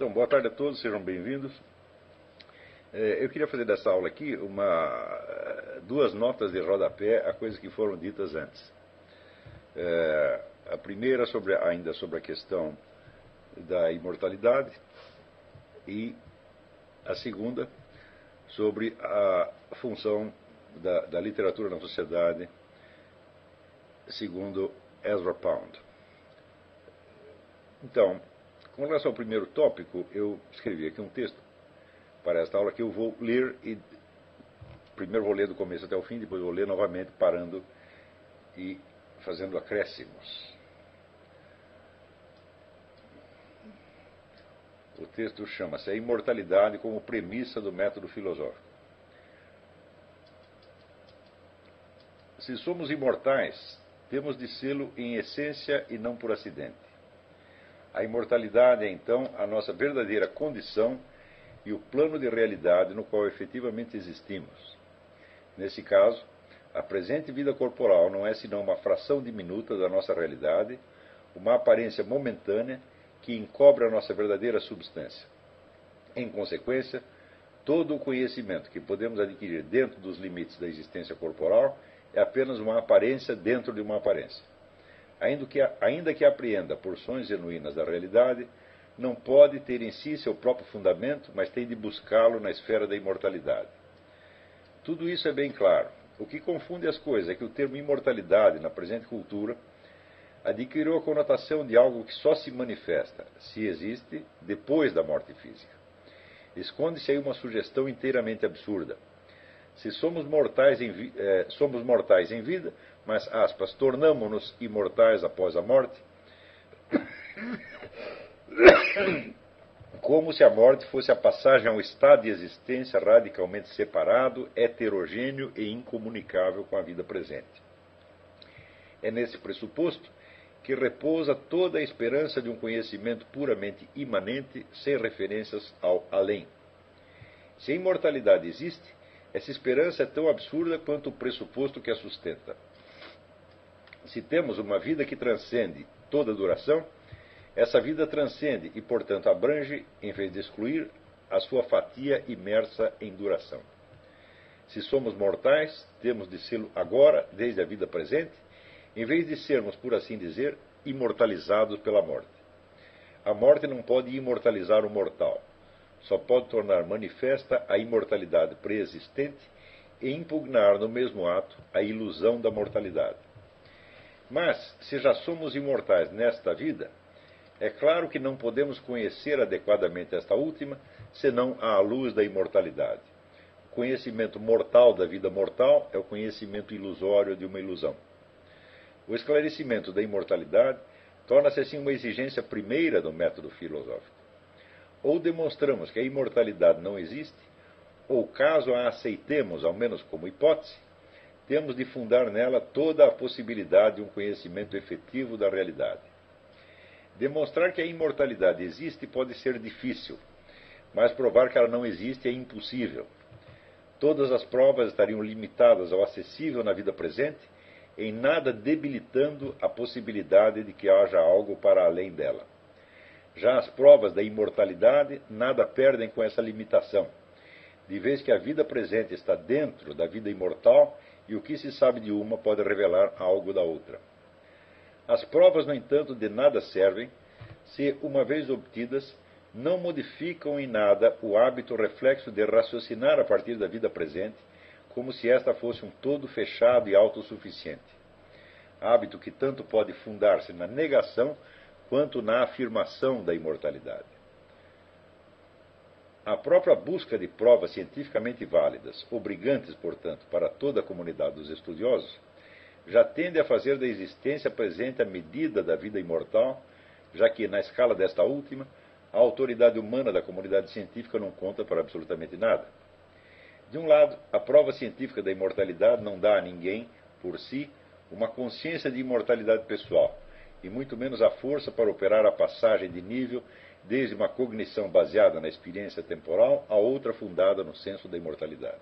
Então, boa tarde a todos, sejam bem-vindos. É, eu queria fazer dessa aula aqui uma, duas notas de rodapé a coisas que foram ditas antes. É, a primeira sobre, ainda sobre a questão da imortalidade e a segunda sobre a função da, da literatura na sociedade segundo Ezra Pound. Então, com relação ao primeiro tópico, eu escrevi aqui um texto para esta aula que eu vou ler e primeiro vou ler do começo até o fim, depois vou ler novamente parando e fazendo acréscimos. O texto chama-se A Imortalidade como Premissa do Método Filosófico. Se somos imortais, temos de sê-lo em essência e não por acidente. A imortalidade é então a nossa verdadeira condição e o plano de realidade no qual efetivamente existimos. Nesse caso, a presente vida corporal não é senão uma fração diminuta da nossa realidade, uma aparência momentânea que encobre a nossa verdadeira substância. Em consequência, todo o conhecimento que podemos adquirir dentro dos limites da existência corporal é apenas uma aparência dentro de uma aparência ainda que, ainda que apreenda porções genuínas da realidade, não pode ter em si seu próprio fundamento, mas tem de buscá-lo na esfera da imortalidade. Tudo isso é bem claro. O que confunde as coisas é que o termo imortalidade, na presente cultura, adquiriu a conotação de algo que só se manifesta, se existe, depois da morte física. Esconde-se aí uma sugestão inteiramente absurda. Se somos mortais eh, somos mortais em vida, mas, aspas, tornamo-nos imortais após a morte, como se a morte fosse a passagem a um estado de existência radicalmente separado, heterogêneo e incomunicável com a vida presente. É nesse pressuposto que repousa toda a esperança de um conhecimento puramente imanente, sem referências ao além. Se a imortalidade existe, essa esperança é tão absurda quanto o pressuposto que a sustenta. Se temos uma vida que transcende toda duração, essa vida transcende e, portanto, abrange, em vez de excluir, a sua fatia imersa em duração. Se somos mortais, temos de ser agora, desde a vida presente, em vez de sermos, por assim dizer, imortalizados pela morte. A morte não pode imortalizar o mortal só pode tornar manifesta a imortalidade preexistente e impugnar no mesmo ato a ilusão da mortalidade. Mas, se já somos imortais nesta vida, é claro que não podemos conhecer adequadamente esta última senão à luz da imortalidade. O conhecimento mortal da vida mortal é o conhecimento ilusório de uma ilusão. O esclarecimento da imortalidade torna-se assim uma exigência primeira do método filosófico. Ou demonstramos que a imortalidade não existe, ou caso a aceitemos, ao menos como hipótese, temos de fundar nela toda a possibilidade de um conhecimento efetivo da realidade. Demonstrar que a imortalidade existe pode ser difícil, mas provar que ela não existe é impossível. Todas as provas estariam limitadas ao acessível na vida presente, em nada debilitando a possibilidade de que haja algo para além dela. Já as provas da imortalidade nada perdem com essa limitação, de vez que a vida presente está dentro da vida imortal e o que se sabe de uma pode revelar algo da outra. As provas, no entanto, de nada servem se, uma vez obtidas, não modificam em nada o hábito reflexo de raciocinar a partir da vida presente, como se esta fosse um todo fechado e autossuficiente. Hábito que tanto pode fundar-se na negação quanto na afirmação da imortalidade. A própria busca de provas cientificamente válidas, obrigantes, portanto, para toda a comunidade dos estudiosos, já tende a fazer da existência presente a medida da vida imortal, já que, na escala desta última, a autoridade humana da comunidade científica não conta para absolutamente nada. De um lado, a prova científica da imortalidade não dá a ninguém, por si, uma consciência de imortalidade pessoal, e muito menos a força para operar a passagem de nível desde uma cognição baseada na experiência temporal a outra fundada no senso da imortalidade.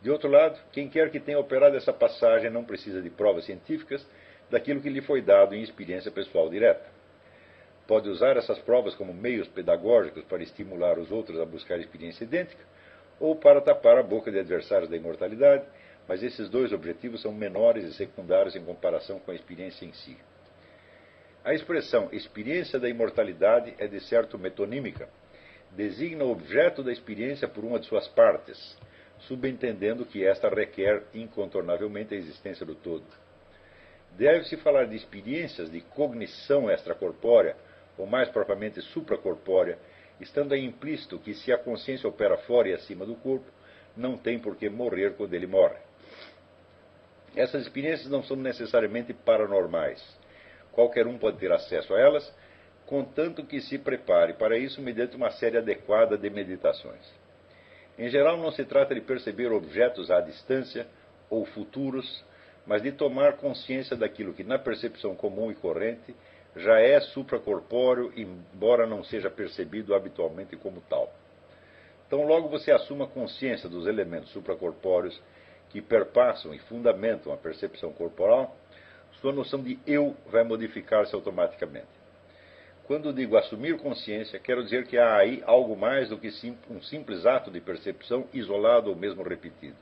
De outro lado, quem quer que tenha operado essa passagem não precisa de provas científicas daquilo que lhe foi dado em experiência pessoal direta. pode usar essas provas como meios pedagógicos para estimular os outros a buscar experiência idêntica, ou para tapar a boca de adversários da imortalidade, mas esses dois objetivos são menores e secundários em comparação com a experiência em si. A expressão experiência da imortalidade é de certo metonímica, designa o objeto da experiência por uma de suas partes, subentendendo que esta requer incontornavelmente a existência do todo. Deve-se falar de experiências de cognição extracorpórea, ou mais propriamente supracorpórea, estando aí implícito que se a consciência opera fora e acima do corpo, não tem por que morrer quando ele morre. Essas experiências não são necessariamente paranormais. Qualquer um pode ter acesso a elas, contanto que se prepare para isso mediante uma série adequada de meditações. Em geral, não se trata de perceber objetos à distância ou futuros, mas de tomar consciência daquilo que, na percepção comum e corrente, já é supracorpóreo, embora não seja percebido habitualmente como tal. Então, logo você assuma consciência dos elementos supracorpóreos que perpassam e fundamentam a percepção corporal, sua noção de eu vai modificar-se automaticamente. Quando digo assumir consciência, quero dizer que há aí algo mais do que um simples ato de percepção isolado ou mesmo repetido.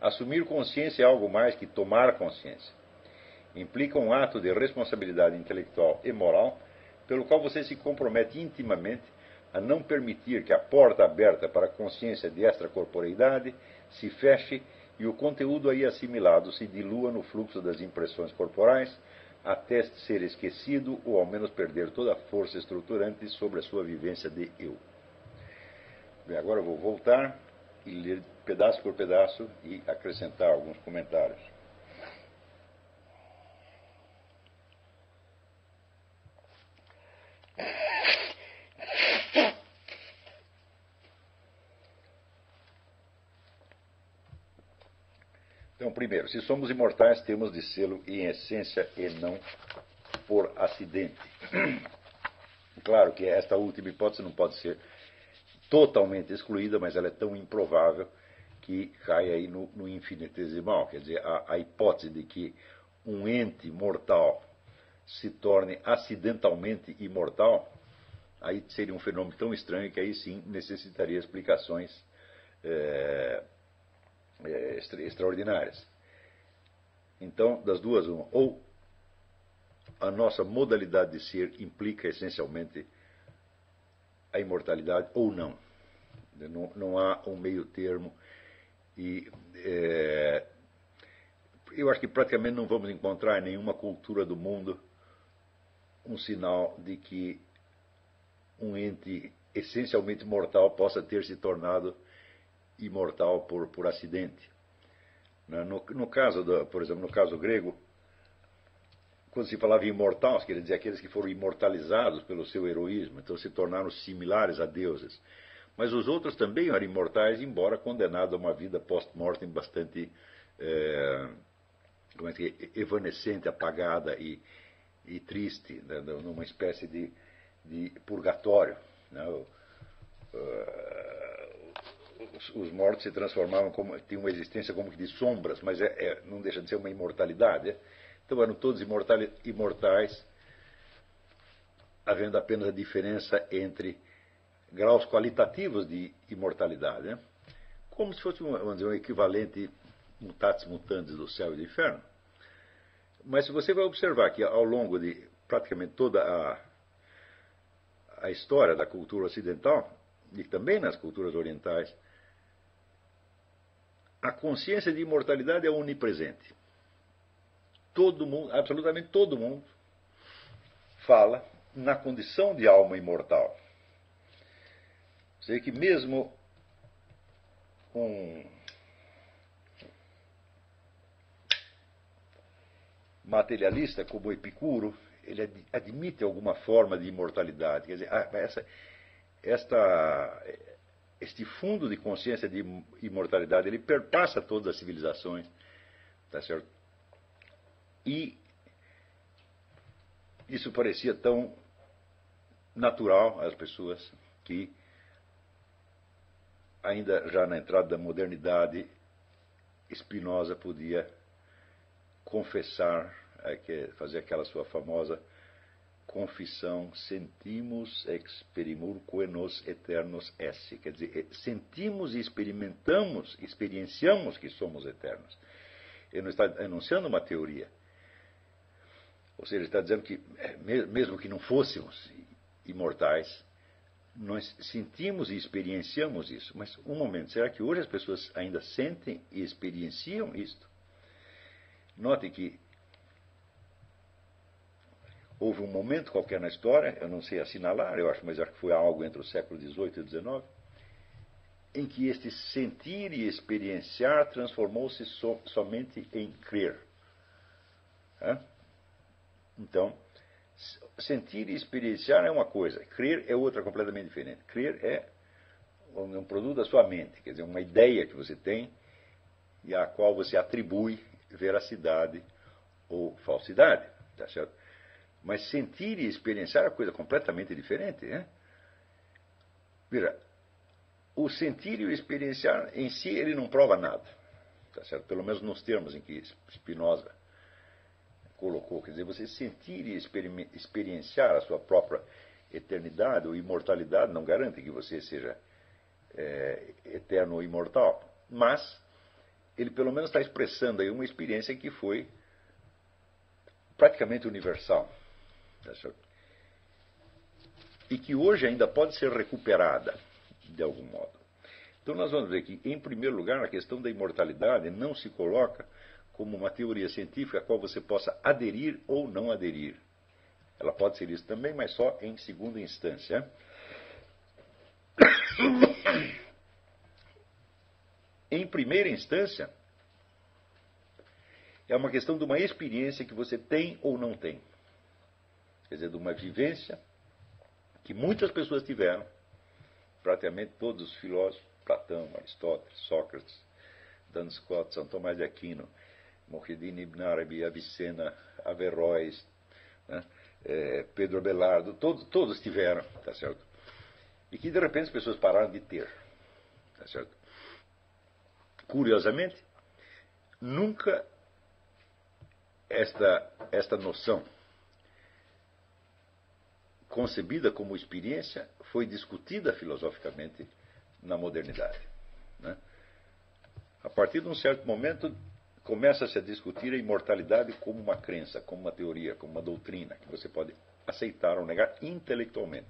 Assumir consciência é algo mais que tomar consciência implica um ato de responsabilidade intelectual e moral, pelo qual você se compromete intimamente a não permitir que a porta aberta para a consciência de extracorporeidade se feche e o conteúdo aí assimilado se dilua no fluxo das impressões corporais, até ser esquecido ou ao menos perder toda a força estruturante sobre a sua vivência de eu. Bem, agora eu vou voltar e ler pedaço por pedaço e acrescentar alguns comentários. Então, primeiro, se somos imortais, temos de sê-lo em essência e não por acidente. Claro que esta última hipótese não pode ser totalmente excluída, mas ela é tão improvável que cai aí no, no infinitesimal. Quer dizer, a, a hipótese de que um ente mortal se torne acidentalmente imortal, aí seria um fenômeno tão estranho que aí sim necessitaria explicações é, é, extraordinárias. Então, das duas, uma, ou a nossa modalidade de ser implica essencialmente a imortalidade ou não. Não, não há um meio termo e é, eu acho que praticamente não vamos encontrar em nenhuma cultura do mundo um sinal de que um ente essencialmente mortal possa ter se tornado imortal por, por acidente. Né? No, no caso, do, por exemplo, no caso grego, quando se falava em imortais, quer dizer aqueles que foram imortalizados pelo seu heroísmo, então se tornaram similares a deuses. Mas os outros também eram imortais, embora condenados a uma vida post-mortem bastante é, como é que, evanescente, apagada e, e triste, né, numa espécie de, de purgatório. Né? Os, os, mortos se transformavam como tinham uma existência como que de sombras, mas é, é, não deixa de ser uma imortalidade. É? Então eram todos imortais, havendo apenas a diferença entre graus qualitativos de imortalidade, né? como se fosse dizer, um equivalente mutatis mutandis do céu e do inferno. Mas se você vai observar que ao longo de praticamente toda a, a história da cultura ocidental, e também nas culturas orientais, a consciência de imortalidade é onipresente. Todo mundo, absolutamente todo mundo, fala na condição de alma imortal. Sei que mesmo um materialista como Epicuro, ele admite alguma forma de imortalidade. Quer dizer, essa, esta, este fundo de consciência de imortalidade, ele perpassa todas as civilizações, tá certo? E isso parecia tão natural às pessoas que ainda já na entrada da modernidade, Spinoza podia confessar, é, fazer aquela sua famosa confissão sentimos experimur nos eternos esse. Quer dizer, sentimos e experimentamos, experienciamos que somos eternos. Ele não está enunciando uma teoria. Ou seja, ele está dizendo que, mesmo que não fôssemos imortais, nós sentimos e experienciamos isso. Mas, um momento, será que hoje as pessoas ainda sentem e experienciam isto? Note que houve um momento qualquer na história, eu não sei assinalar, eu acho, mas acho que foi algo entre o século XVIII e XIX, em que este sentir e experienciar transformou-se so, somente em crer. Então, sentir e experienciar é uma coisa, crer é outra completamente diferente. Crer é um produto da sua mente, quer dizer, uma ideia que você tem e à qual você atribui veracidade ou falsidade. Tá certo? Mas sentir e experienciar é coisa completamente diferente. Né? Veja, o sentir e o experienciar em si ele não prova nada. Tá certo? Pelo menos nos termos em que Spinoza colocou. Quer dizer, você sentir e experienciar a sua própria eternidade ou imortalidade não garante que você seja é, eterno ou imortal. Mas ele pelo menos está expressando aí uma experiência que foi praticamente universal. Tá e que hoje ainda pode ser recuperada de algum modo. Então nós vamos ver que, em primeiro lugar, a questão da imortalidade não se coloca como uma teoria científica a qual você possa aderir ou não aderir. Ela pode ser isso também, mas só em segunda instância. em primeira instância, é uma questão de uma experiência que você tem ou não tem. Quer dizer, de uma vivência que muitas pessoas tiveram, praticamente todos os filósofos, Platão, Aristóteles, Sócrates, Dan Scott, São Tomás de Aquino, Mohidin Ibn Arabi, Avicena, Averroes, né, é, Pedro Belardo, todos, todos tiveram, tá certo? E que de repente as pessoas pararam de ter, tá certo? Curiosamente, nunca esta, esta noção concebida como experiência foi discutida filosoficamente na modernidade. Né? A partir de um certo momento, começa-se a discutir a imortalidade como uma crença, como uma teoria, como uma doutrina, que você pode aceitar ou negar intelectualmente.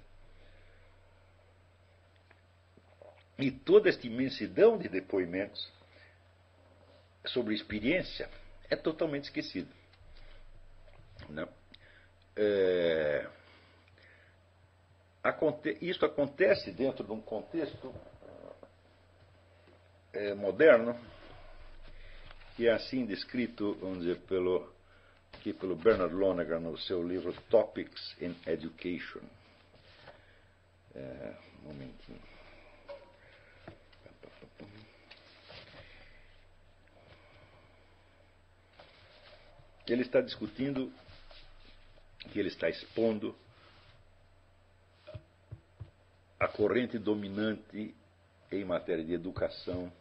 E toda esta imensidão de depoimentos sobre experiência é totalmente esquecida. Né? É, isso acontece dentro de um contexto é, moderno, que é assim descrito, vamos dizer, pelo, aqui pelo Bernard Lonergan no seu livro Topics in Education. É, um momentinho. Ele está discutindo, que ele está expondo a corrente dominante em matéria de educação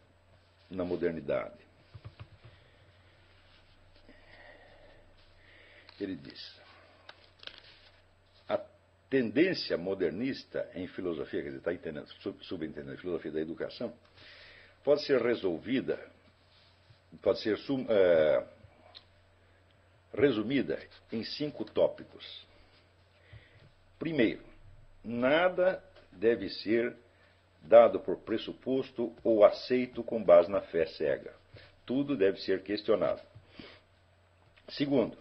na modernidade. Ele diz: a tendência modernista em filosofia, quer dizer, está entendendo, subentendendo a filosofia da educação, pode ser resolvida, pode ser sum, é, resumida em cinco tópicos. Primeiro, nada deve ser dado por pressuposto ou aceito com base na fé cega. Tudo deve ser questionado. Segundo,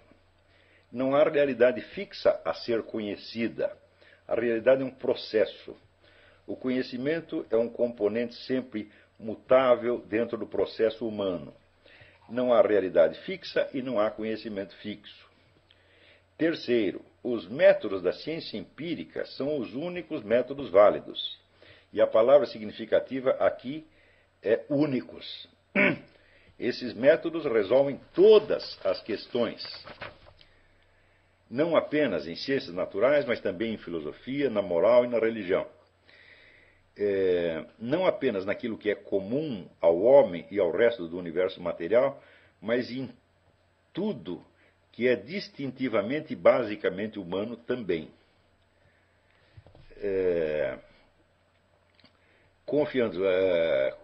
não há realidade fixa a ser conhecida. A realidade é um processo. O conhecimento é um componente sempre mutável dentro do processo humano. Não há realidade fixa e não há conhecimento fixo. Terceiro, os métodos da ciência empírica são os únicos métodos válidos. E a palavra significativa aqui é únicos. Esses métodos resolvem todas as questões, não apenas em ciências naturais, mas também em filosofia, na moral e na religião. É, não apenas naquilo que é comum ao homem e ao resto do universo material, mas em tudo que é distintivamente e basicamente humano também. É, confiando, é,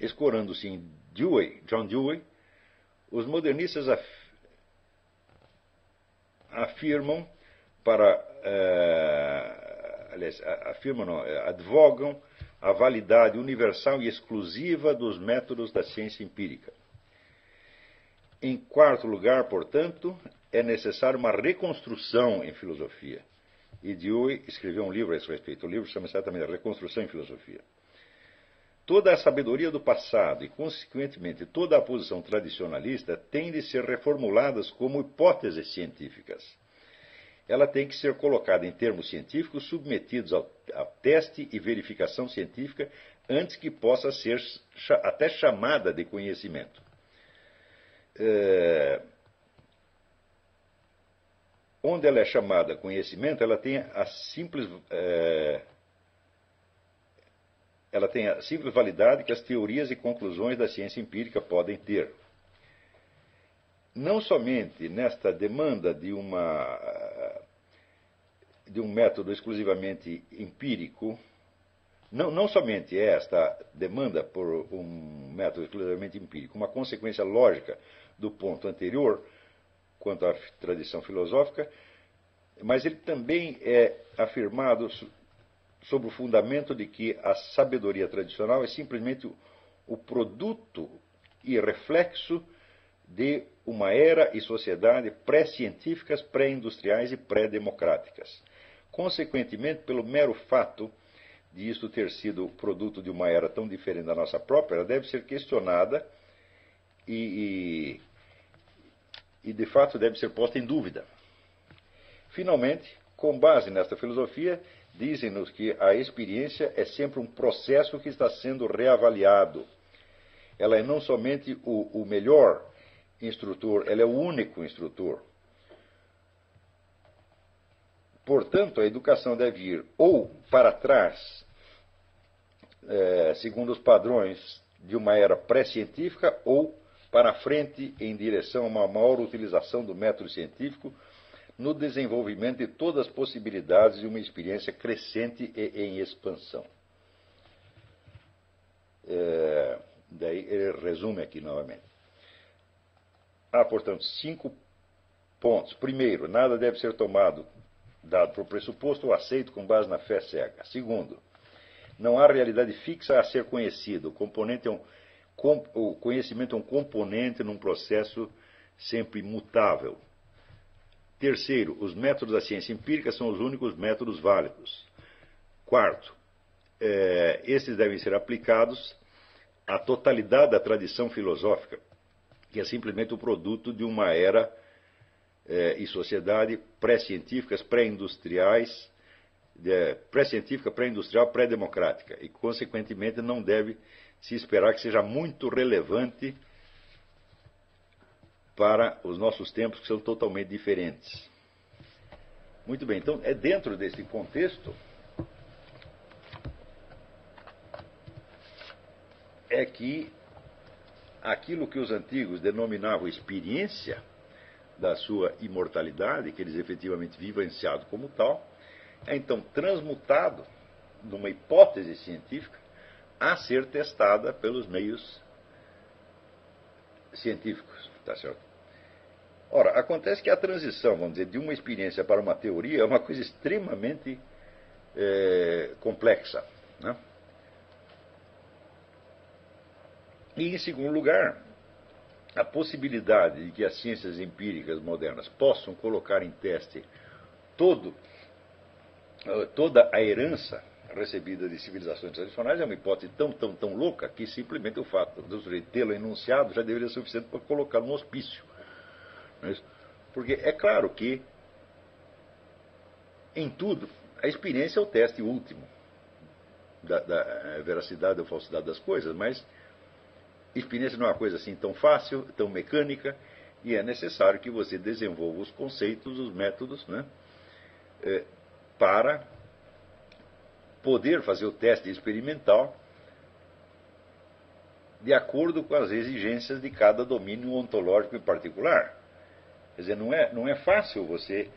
escorando-se em Dewey, John Dewey, os modernistas af, afirmam para, é, aliás, afirmam não, é, advogam a validade universal e exclusiva dos métodos da ciência empírica. Em quarto lugar, portanto, é necessária uma reconstrução em filosofia. E Dewey escreveu um livro a esse respeito. O livro chama-se Reconstrução em Filosofia. Toda a sabedoria do passado e, consequentemente, toda a posição tradicionalista tem de ser reformuladas como hipóteses científicas. Ela tem que ser colocada em termos científicos submetidos ao, ao teste e verificação científica antes que possa ser até chamada de conhecimento. É, onde ela é chamada conhecimento, ela tem a simples é, ela tem a simples validade que as teorias e conclusões da ciência empírica podem ter. Não somente nesta demanda de, uma, de um método exclusivamente empírico, não, não somente esta demanda por um método exclusivamente empírico, uma consequência lógica do ponto anterior, quanto à tradição filosófica, mas ele também é afirmado sobre o fundamento de que a sabedoria tradicional é simplesmente o produto e reflexo de uma era e sociedade pré-científicas, pré-industriais e pré-democráticas. Consequentemente, pelo mero fato de isto ter sido produto de uma era tão diferente da nossa própria, ela deve ser questionada e, e, e de fato deve ser posta em dúvida. Finalmente, com base nesta filosofia, dizem-nos que a experiência é sempre um processo que está sendo reavaliado. Ela é não somente o, o melhor instrutor, ela é o único instrutor. Portanto, a educação deve ir ou para trás, é, segundo os padrões de uma era pré-científica, ou para frente em direção a uma maior utilização do método científico no desenvolvimento de todas as possibilidades de uma experiência crescente e em expansão. É, daí ele resume aqui novamente. Há, portanto, cinco pontos. Primeiro, nada deve ser tomado, dado por pressuposto ou aceito com base na fé cega. Segundo, não há realidade fixa a ser conhecida. O, componente é um, o conhecimento é um componente num processo sempre mutável. Terceiro, os métodos da ciência empírica são os únicos métodos válidos. Quarto, é, esses devem ser aplicados à totalidade da tradição filosófica, que é simplesmente o produto de uma era é, e sociedade pré-científicas, pré-industriais, é, pré-científica, pré-industrial, pré-democrática, e, consequentemente, não deve se esperar que seja muito relevante para os nossos tempos, que são totalmente diferentes. Muito bem, então é dentro desse contexto é que aquilo que os antigos denominavam experiência da sua imortalidade, que eles efetivamente vivenciado como tal, é então transmutado numa hipótese científica a ser testada pelos meios científicos. Tá certo? Ora, acontece que a transição, vamos dizer, de uma experiência para uma teoria é uma coisa extremamente é, complexa. Né? E, em segundo lugar, a possibilidade de que as ciências empíricas modernas possam colocar em teste todo, eh, toda a herança recebida de civilizações tradicionais é uma hipótese tão, tão, tão louca que simplesmente o fato de tê-la enunciado já deveria ser suficiente para colocar no hospício. É Porque é claro que, em tudo, a experiência é o teste último da, da eh, veracidade ou falsidade das coisas, mas experiência não é uma coisa assim tão fácil, tão mecânica, e é necessário que você desenvolva os conceitos, os métodos, né, é, para poder fazer o teste experimental de acordo com as exigências de cada domínio ontológico em particular. Quer dizer, não é, não é fácil você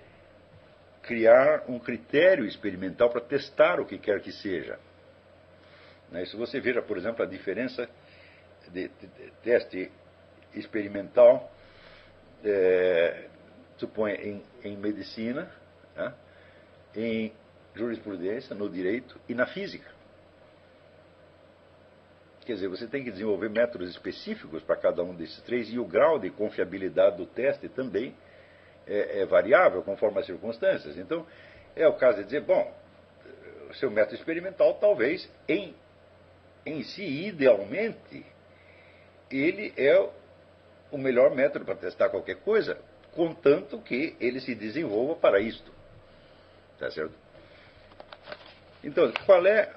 criar um critério experimental para testar o que quer que seja. Né? Se você veja, por exemplo, a diferença de, teste experimental, é, suponha, em, em medicina, né? em jurisprudência, no direito e na física. Quer dizer, você tem que desenvolver métodos específicos para cada um desses três e o grau de confiabilidade do teste também é, é variável conforme as circunstâncias. Então, é o caso de dizer, bom, o seu método experimental talvez em, em si, idealmente, ele é o melhor método para testar qualquer coisa, contanto que ele se desenvolva para isto. Tá certo? Então, qual é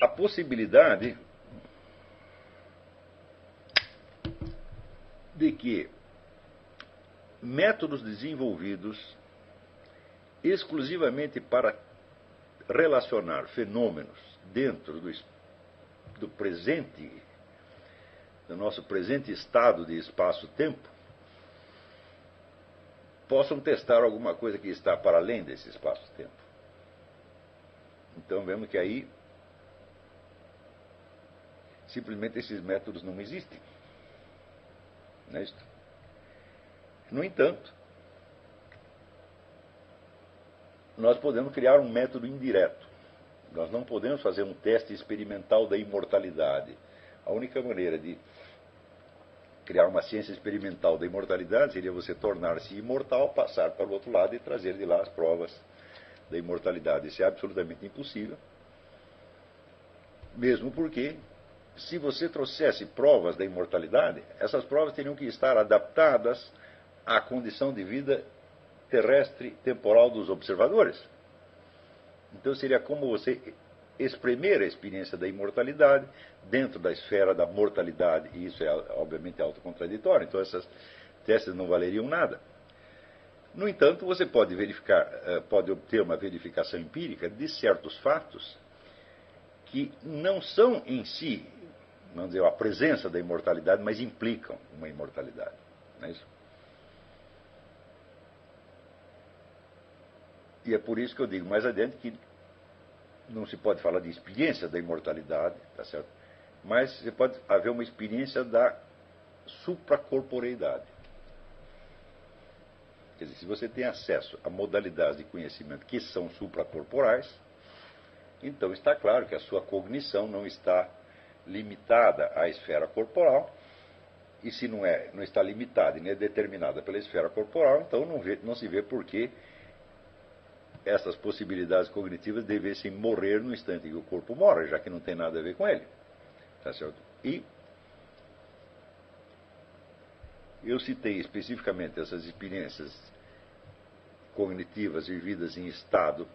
a possibilidade de que métodos desenvolvidos exclusivamente para relacionar fenômenos dentro do, do presente, do nosso presente estado de espaço-tempo, possam testar alguma coisa que está para além desse espaço-tempo. Então vemos que aí Simplesmente esses métodos não existem. Não é isto? No entanto, nós podemos criar um método indireto. Nós não podemos fazer um teste experimental da imortalidade. A única maneira de criar uma ciência experimental da imortalidade seria você tornar-se imortal, passar para o outro lado e trazer de lá as provas da imortalidade. Isso é absolutamente impossível. Mesmo porque se você trouxesse provas da imortalidade, essas provas teriam que estar adaptadas à condição de vida terrestre temporal dos observadores. Então seria como você espremer a experiência da imortalidade dentro da esfera da mortalidade, e isso é obviamente autocontraditório, então essas testes não valeriam nada. No entanto, você pode verificar, eh, pode obter uma verificação empírica de certos fatos que não são em si não dizer, a presença da imortalidade, mas implicam uma imortalidade. Não é isso? E é por isso que eu digo mais adiante que não se pode falar de experiência da imortalidade, tá certo? Mas você pode haver uma experiência da supracorporeidade. Quer dizer, se você tem acesso a modalidades de conhecimento que são supracorporais, então está claro que a sua cognição não está limitada à esfera corporal, e se não, é, não está limitada e nem é determinada pela esfera corporal, então não, vê, não se vê por que essas possibilidades cognitivas devessem morrer no instante que o corpo morre, já que não tem nada a ver com ele. Tá certo? E eu citei especificamente essas experiências cognitivas vividas em estado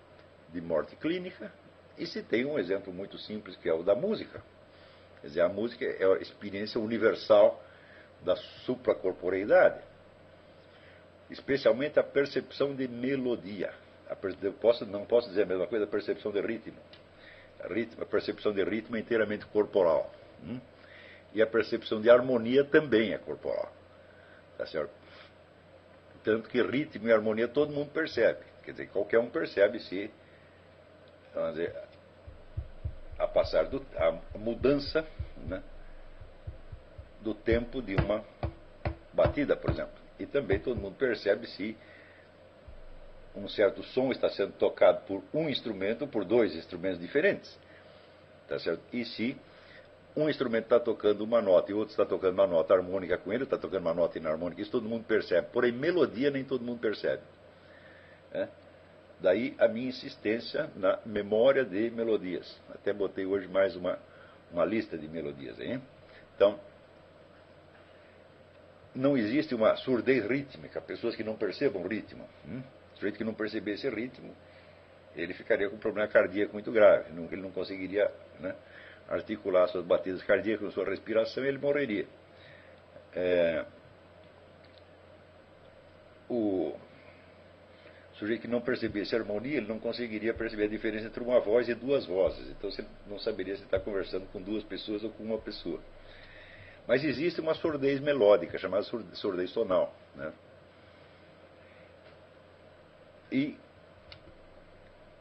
de morte clínica e citei um exemplo muito simples que é o da música. Quer dizer, a música é a experiência universal da supracorporeidade, especialmente a percepção de melodia. Posso, não posso dizer a mesma coisa a percepção de ritmo. Ritmo, a percepção de ritmo é inteiramente corporal. Hum? E a percepção de harmonia também é corporal. Tá certo? Tanto que ritmo e harmonia todo mundo percebe. Quer dizer, qualquer um percebe se vamos dizer, a passar do, a mudança né, do tempo de uma batida, por exemplo. E também todo mundo percebe se um certo som está sendo tocado por um instrumento ou por dois instrumentos diferentes. Tá certo? E se um instrumento está tocando uma nota e outro está tocando uma nota harmônica com ele, está tocando uma nota inarmônica, isso todo mundo percebe. Porém, melodia nem todo mundo percebe. É? Daí a minha insistência na memória de melodias. Até botei hoje mais uma, uma lista de melodias. Hein? Então, não existe uma surdez rítmica, pessoas que não percebam ritmo. Hum? Sujeito que não percebesse ritmo, ele ficaria com um problema cardíaco muito grave. Ele não conseguiria né, articular suas batidas cardíacas sua respiração e ele morreria. É, o, sujeito que não percebesse harmonia, ele não conseguiria perceber a diferença entre uma voz e duas vozes. Então você não saberia se está conversando com duas pessoas ou com uma pessoa. Mas existe uma surdez melódica, chamada surdez tonal. Né? E,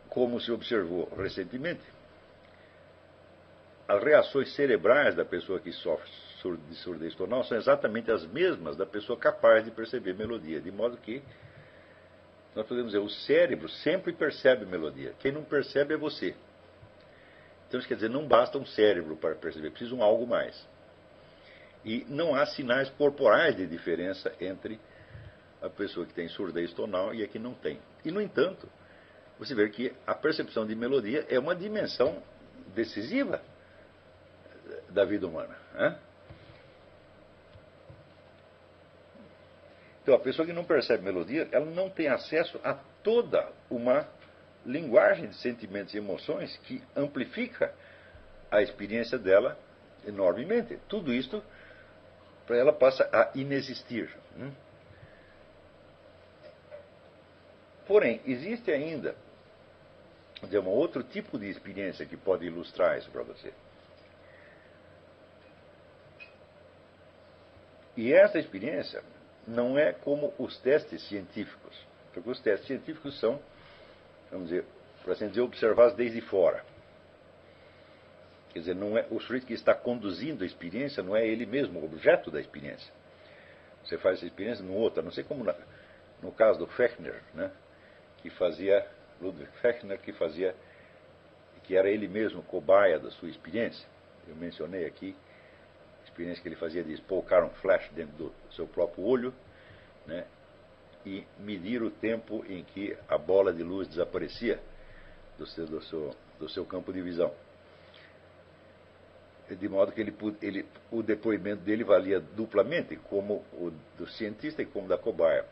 como se observou recentemente, as reações cerebrais da pessoa que sofre de surdez tonal são exatamente as mesmas da pessoa capaz de perceber melodia, de modo que nós podemos dizer, o cérebro sempre percebe melodia. Quem não percebe é você. Então isso quer dizer, não basta um cérebro para perceber, precisa um algo mais. E não há sinais corporais de diferença entre a pessoa que tem surdez tonal e a que não tem. E, no entanto, você vê que a percepção de melodia é uma dimensão decisiva da vida humana. Né? Então, a pessoa que não percebe melodia, ela não tem acesso a toda uma linguagem de sentimentos e emoções que amplifica a experiência dela enormemente. Tudo isto para ela passa a inexistir. Né? Porém, existe ainda dizer, um outro tipo de experiência que pode ilustrar isso para você. E essa experiência não é como os testes científicos, porque os testes científicos são, vamos dizer, para assim dizer, observados desde fora. Quer dizer, não é, o sujeito que está conduzindo a experiência não é ele mesmo o objeto da experiência. Você faz essa experiência no outro, não sei como na, no caso do Fechner, né? Que fazia, Ludwig Fechner, que fazia, que era ele mesmo cobaia da sua experiência. Eu mencionei aqui a experiência que ele fazia de expulcar um flash dentro do seu próprio olho, né, e medir o tempo em que a bola de luz desaparecia do seu, do seu, do seu campo de visão. De modo que ele, ele, o depoimento dele valia duplamente, como o do cientista e como da cobaia.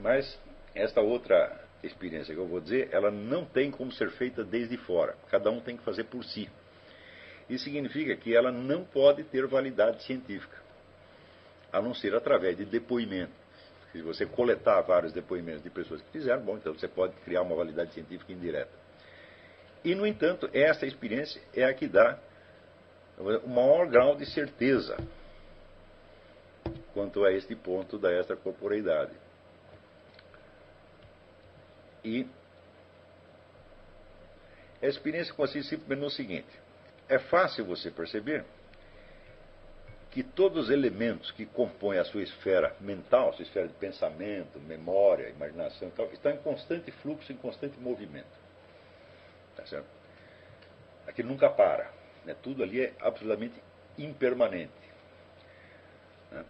Mas esta outra experiência que eu vou dizer, ela não tem como ser feita desde fora. Cada um tem que fazer por si. Isso significa que ela não pode ter validade científica, a não ser através de depoimento. Se você coletar vários depoimentos de pessoas que fizeram, bom, então você pode criar uma validade científica indireta. E, no entanto, essa experiência é a que dá o maior grau de certeza quanto a este ponto da extracorporeidade. E a experiência consiste simplesmente no seguinte: é fácil você perceber que todos os elementos que compõem a sua esfera mental, sua esfera de pensamento, memória, imaginação tal, estão em constante fluxo, em constante movimento. Tá certo? Aquilo nunca para. Né? Tudo ali é absolutamente impermanente. Né?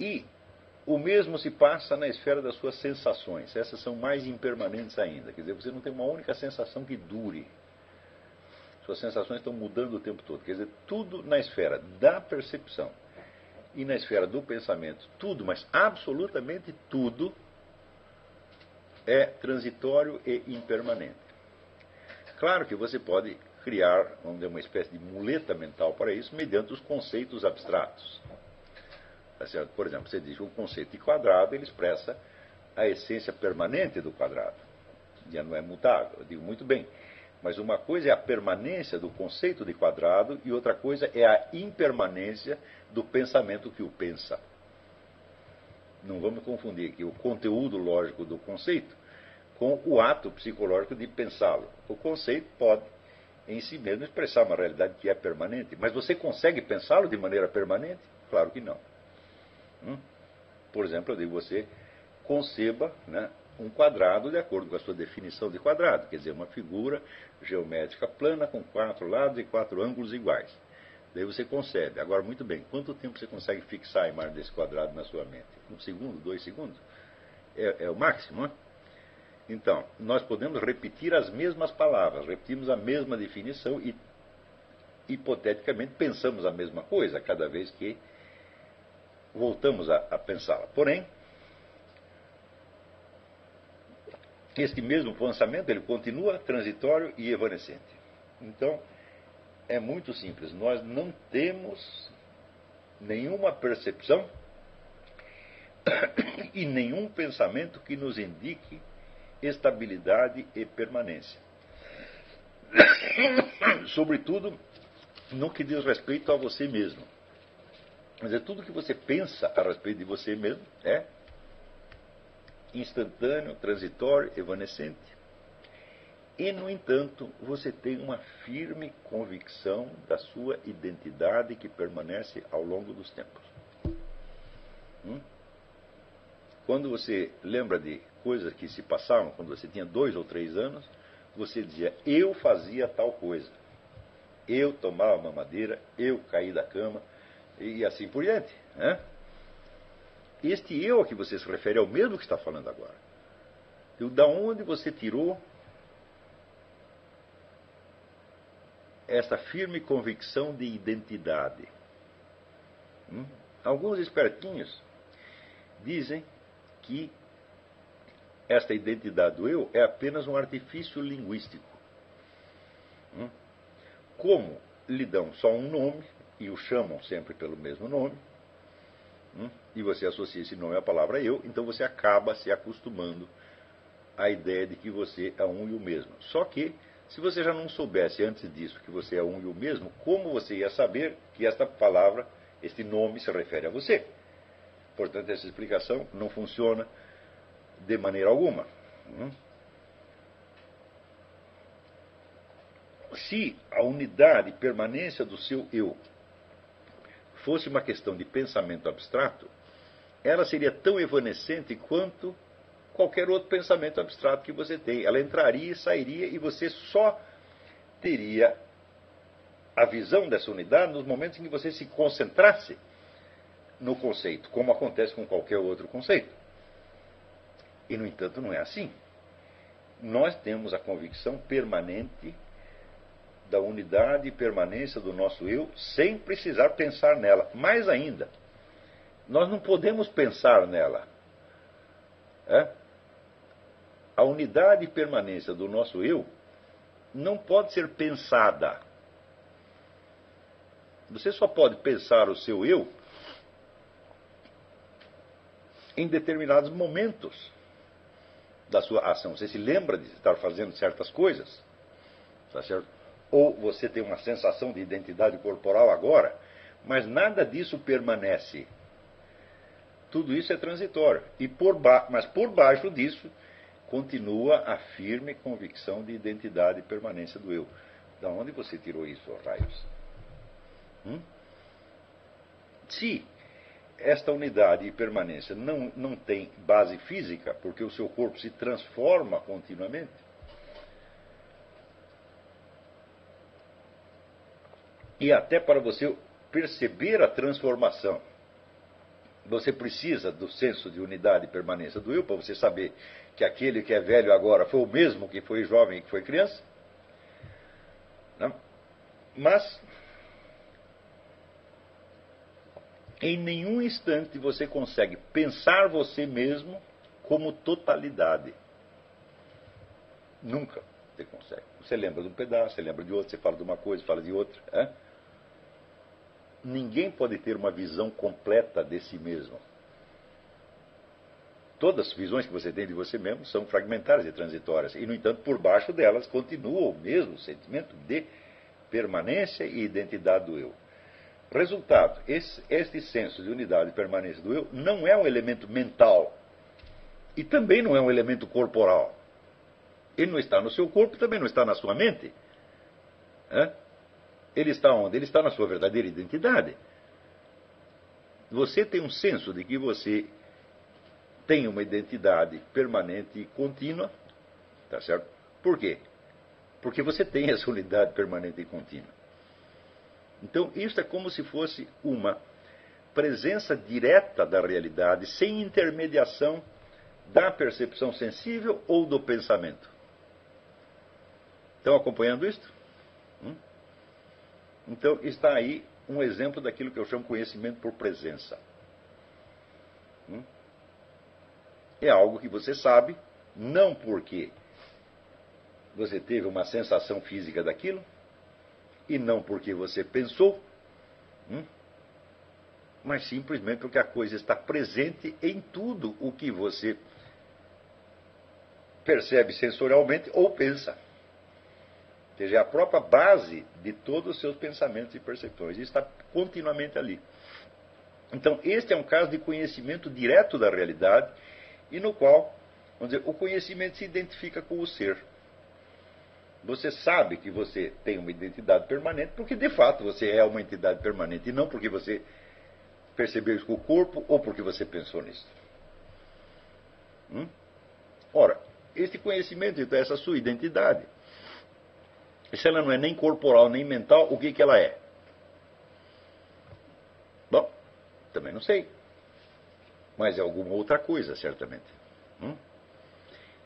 E o mesmo se passa na esfera das suas sensações. Essas são mais impermanentes ainda. Quer dizer, você não tem uma única sensação que dure. Suas sensações estão mudando o tempo todo. Quer dizer, tudo na esfera da percepção e na esfera do pensamento, tudo, mas absolutamente tudo, é transitório e impermanente. Claro que você pode criar, uma espécie de muleta mental para isso, mediante os conceitos abstratos. Tá Por exemplo, você diz que o conceito de quadrado ele expressa a essência permanente do quadrado. Já não é mutável. Eu digo muito bem. Mas uma coisa é a permanência do conceito de quadrado e outra coisa é a impermanência do pensamento que o pensa. Não vamos confundir aqui o conteúdo lógico do conceito com o ato psicológico de pensá-lo. O conceito pode, em si mesmo, expressar uma realidade que é permanente, mas você consegue pensá-lo de maneira permanente? Claro que não. Hum? Por exemplo, eu digo você conceba né, um quadrado de acordo com a sua definição de quadrado, quer dizer, uma figura geométrica plana com quatro lados e quatro ângulos iguais. Daí você concebe. Agora, muito bem, quanto tempo você consegue fixar a imagem desse quadrado na sua mente? Um segundo, dois segundos? É, é o máximo, né? Então, nós podemos repetir as mesmas palavras, repetimos a mesma definição e, hipoteticamente, pensamos a mesma coisa cada vez que voltamos a, a pensá-la. Porém, este mesmo pensamento ele continua transitório e evanescente. Então, é muito simples. Nós não temos nenhuma percepção e nenhum pensamento que nos indique estabilidade e permanência. Sobretudo no que diz respeito a você mesmo. Mas é tudo que você pensa a respeito de você mesmo é instantâneo, transitório, evanescente. E, no entanto, você tem uma firme convicção da sua identidade que permanece ao longo dos tempos. Hum? Quando você lembra de coisas que se passavam quando você tinha dois ou três anos, você dizia: Eu fazia tal coisa. Eu tomava mamadeira, eu caí da cama, e assim por diante. Né? Este eu a que você se refere é o mesmo que está falando agora. E da onde você tirou essa firme convicção de identidade? Hum? Alguns espertinhos dizem que esta identidade do eu é apenas um artifício linguístico. Hum? Como lhe dão só um nome e o chamam sempre pelo mesmo nome, hum? e você associa esse nome à palavra eu, então você acaba se acostumando à ideia de que você é um e o mesmo. Só que, se você já não soubesse antes disso que você é um e o mesmo, como você ia saber que esta palavra, este nome se refere a você? Portanto, essa explicação não funciona de maneira alguma. Hum? Se a unidade permanência do seu eu fosse uma questão de pensamento abstrato, ela seria tão evanescente quanto qualquer outro pensamento abstrato que você tem. Ela entraria e sairia e você só teria a visão dessa unidade nos momentos em que você se concentrasse no conceito, como acontece com qualquer outro conceito. E, no entanto, não é assim. Nós temos a convicção permanente da unidade e permanência do nosso eu sem precisar pensar nela. Mais ainda, nós não podemos pensar nela. É? A unidade e permanência do nosso eu não pode ser pensada. Você só pode pensar o seu eu em determinados momentos da sua ação. Você se lembra de estar fazendo certas coisas, tá certo? Ou você tem uma sensação de identidade corporal agora, mas nada disso permanece tudo isso é transitório. E por mas por baixo disso continua a firme convicção de identidade e permanência do eu. Da onde você tirou isso, raios? Hum? Se esta unidade e permanência não, não tem base física, porque o seu corpo se transforma continuamente, e até para você perceber a transformação você precisa do senso de unidade e permanência do eu para você saber que aquele que é velho agora foi o mesmo que foi jovem e que foi criança. Não? Mas, em nenhum instante você consegue pensar você mesmo como totalidade. Nunca você consegue. Você lembra de um pedaço, você lembra de outro, você fala de uma coisa, fala de outra. É? Ninguém pode ter uma visão completa de si mesmo. Todas as visões que você tem de você mesmo são fragmentárias e transitórias, e, no entanto, por baixo delas continua o mesmo sentimento de permanência e identidade do eu. Resultado: esse, este senso de unidade e permanência do eu não é um elemento mental e também não é um elemento corporal. Ele não está no seu corpo, também não está na sua mente. É? Ele está onde? Ele está na sua verdadeira identidade. Você tem um senso de que você tem uma identidade permanente e contínua, tá certo? Por quê? Porque você tem essa unidade permanente e contínua. Então, isso é como se fosse uma presença direta da realidade, sem intermediação da percepção sensível ou do pensamento. Estão acompanhando isto? Então, está aí um exemplo daquilo que eu chamo conhecimento por presença. Hum? É algo que você sabe, não porque você teve uma sensação física daquilo, e não porque você pensou, hum? mas simplesmente porque a coisa está presente em tudo o que você percebe sensorialmente ou pensa. Seja, é a própria base de todos os seus pensamentos e percepções. Isso está continuamente ali. Então, este é um caso de conhecimento direto da realidade e no qual, vamos dizer, o conhecimento se identifica com o ser. Você sabe que você tem uma identidade permanente porque de fato você é uma entidade permanente e não porque você percebeu isso com o corpo ou porque você pensou nisso. Hum? Ora, este conhecimento, então, essa sua identidade, se ela não é nem corporal nem mental, o que, que ela é? Bom, também não sei. Mas é alguma outra coisa, certamente. Hum?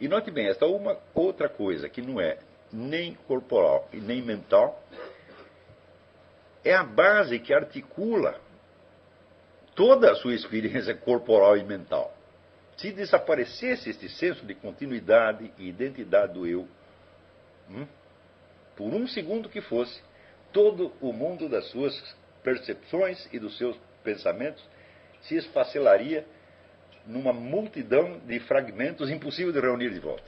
E note bem, esta uma outra coisa que não é nem corporal e nem mental é a base que articula toda a sua experiência corporal e mental. Se desaparecesse este senso de continuidade e identidade do eu, hum, por um segundo que fosse, todo o mundo das suas percepções e dos seus pensamentos se esfacelaria numa multidão de fragmentos impossível de reunir de volta.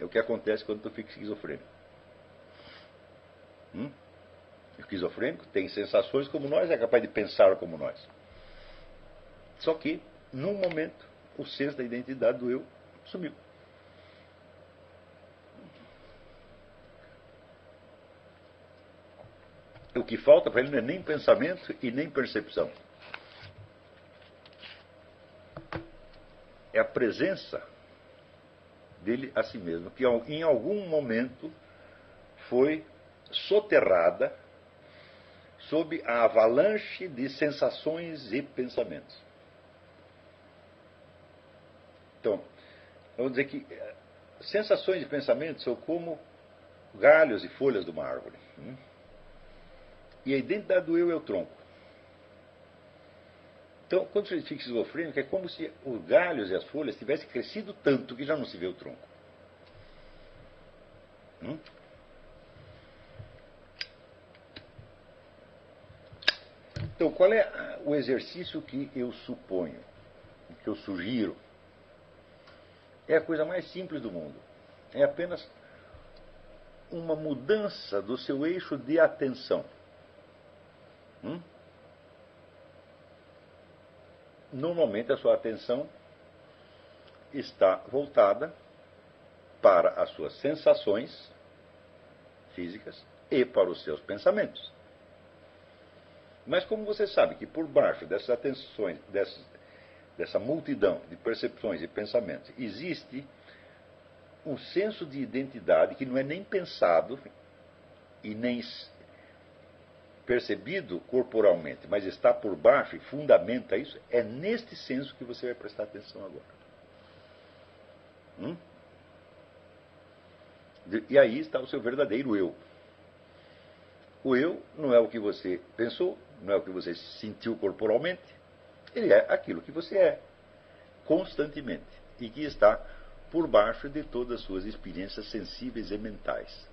É o que acontece quando tu fica esquizofrênico. Hum? O esquizofrênico tem sensações como nós, é capaz de pensar como nós. Só que, num momento, o senso da identidade do eu sumiu. O que falta para ele não é nem pensamento e nem percepção. É a presença dele a si mesmo, que em algum momento foi soterrada sob a avalanche de sensações e pensamentos. Então, vamos dizer que eh, sensações e pensamentos são como galhos e folhas de uma árvore. Hum? E a identidade do eu é o tronco. Então, quando você fica esquizofrênico, é como se os galhos e as folhas tivessem crescido tanto que já não se vê o tronco. Hum? Então, qual é o exercício que eu suponho, que eu sugiro? É a coisa mais simples do mundo. É apenas uma mudança do seu eixo de atenção. Hum? normalmente a sua atenção está voltada para as suas sensações físicas e para os seus pensamentos. Mas como você sabe que por baixo dessas atenções, dessas, dessa multidão de percepções e pensamentos, existe um senso de identidade que não é nem pensado e nem percebido corporalmente, mas está por baixo e fundamenta isso, é neste senso que você vai prestar atenção agora. Hum? E aí está o seu verdadeiro eu. O eu não é o que você pensou, não é o que você sentiu corporalmente, ele é aquilo que você é, constantemente, e que está por baixo de todas as suas experiências sensíveis e mentais.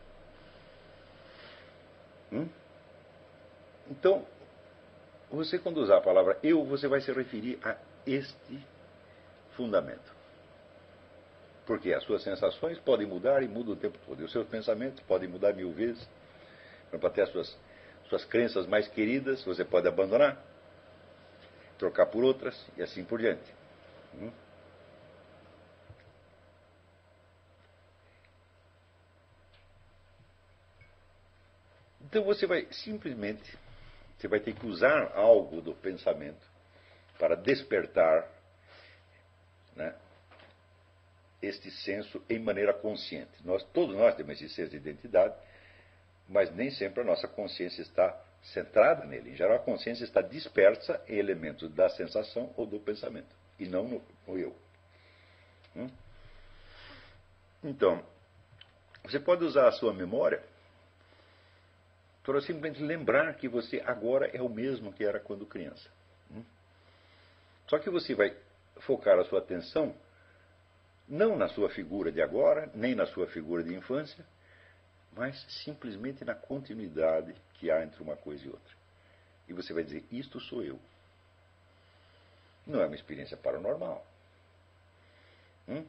Hum? Então, você quando usar a palavra eu, você vai se referir a este fundamento. Porque as suas sensações podem mudar e mudam o tempo todo. E os seus pensamentos podem mudar mil vezes. Para ter as suas, suas crenças mais queridas, você pode abandonar, trocar por outras e assim por diante. Hum? Então você vai simplesmente você vai ter que usar algo do pensamento para despertar né, este senso em maneira consciente. Nós, todos nós temos esse senso de identidade, mas nem sempre a nossa consciência está centrada nele. Em geral, a consciência está dispersa em elementos da sensação ou do pensamento, e não no, no eu. Hum? Então, você pode usar a sua memória para simplesmente lembrar que você agora é o mesmo que era quando criança. Hum? Só que você vai focar a sua atenção não na sua figura de agora, nem na sua figura de infância, mas simplesmente na continuidade que há entre uma coisa e outra. E você vai dizer: Isto sou eu. Não é uma experiência paranormal. Hum?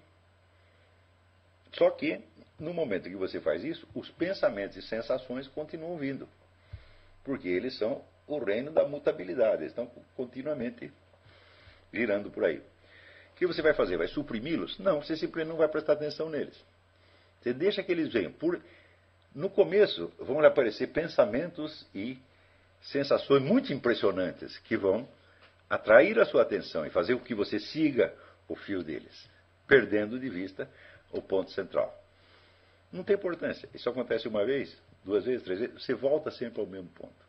Só que, no momento que você faz isso, os pensamentos e sensações continuam vindo. Porque eles são o reino da mutabilidade, eles estão continuamente girando por aí. O que você vai fazer? Vai suprimi-los? Não, você simplesmente não vai prestar atenção neles. Você deixa que eles venham. Por... No começo, vão aparecer pensamentos e sensações muito impressionantes que vão atrair a sua atenção e fazer com que você siga o fio deles, perdendo de vista o ponto central. Não tem importância. Isso acontece uma vez, duas vezes, três vezes, você volta sempre ao mesmo ponto.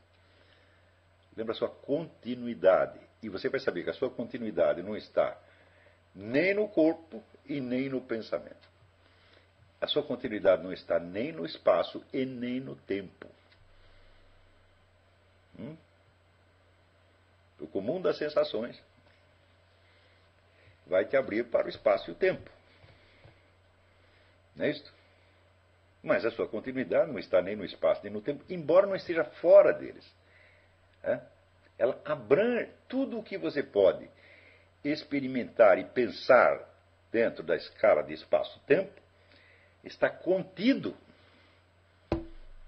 Lembra a sua continuidade. E você vai saber que a sua continuidade não está nem no corpo e nem no pensamento. A sua continuidade não está nem no espaço e nem no tempo. Hum? O comum das sensações vai te abrir para o espaço e o tempo. Não é isso? Mas a sua continuidade não está nem no espaço nem no tempo, embora não esteja fora deles. É? Ela abrange tudo o que você pode experimentar e pensar dentro da escala de espaço-tempo, está contido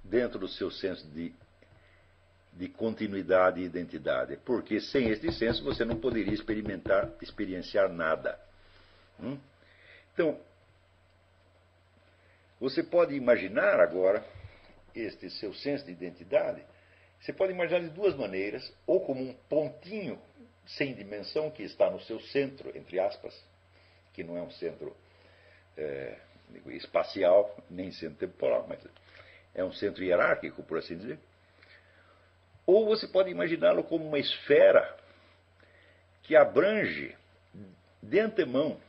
dentro do seu senso de, de continuidade e identidade. Porque sem este senso você não poderia experimentar, experienciar nada. Hum? Então, você pode imaginar agora este seu senso de identidade você pode imaginar de duas maneiras, ou como um pontinho sem dimensão que está no seu centro, entre aspas, que não é um centro é, espacial, nem centro temporal, mas é um centro hierárquico, por assim dizer. Ou você pode imaginá-lo como uma esfera que abrange de antemão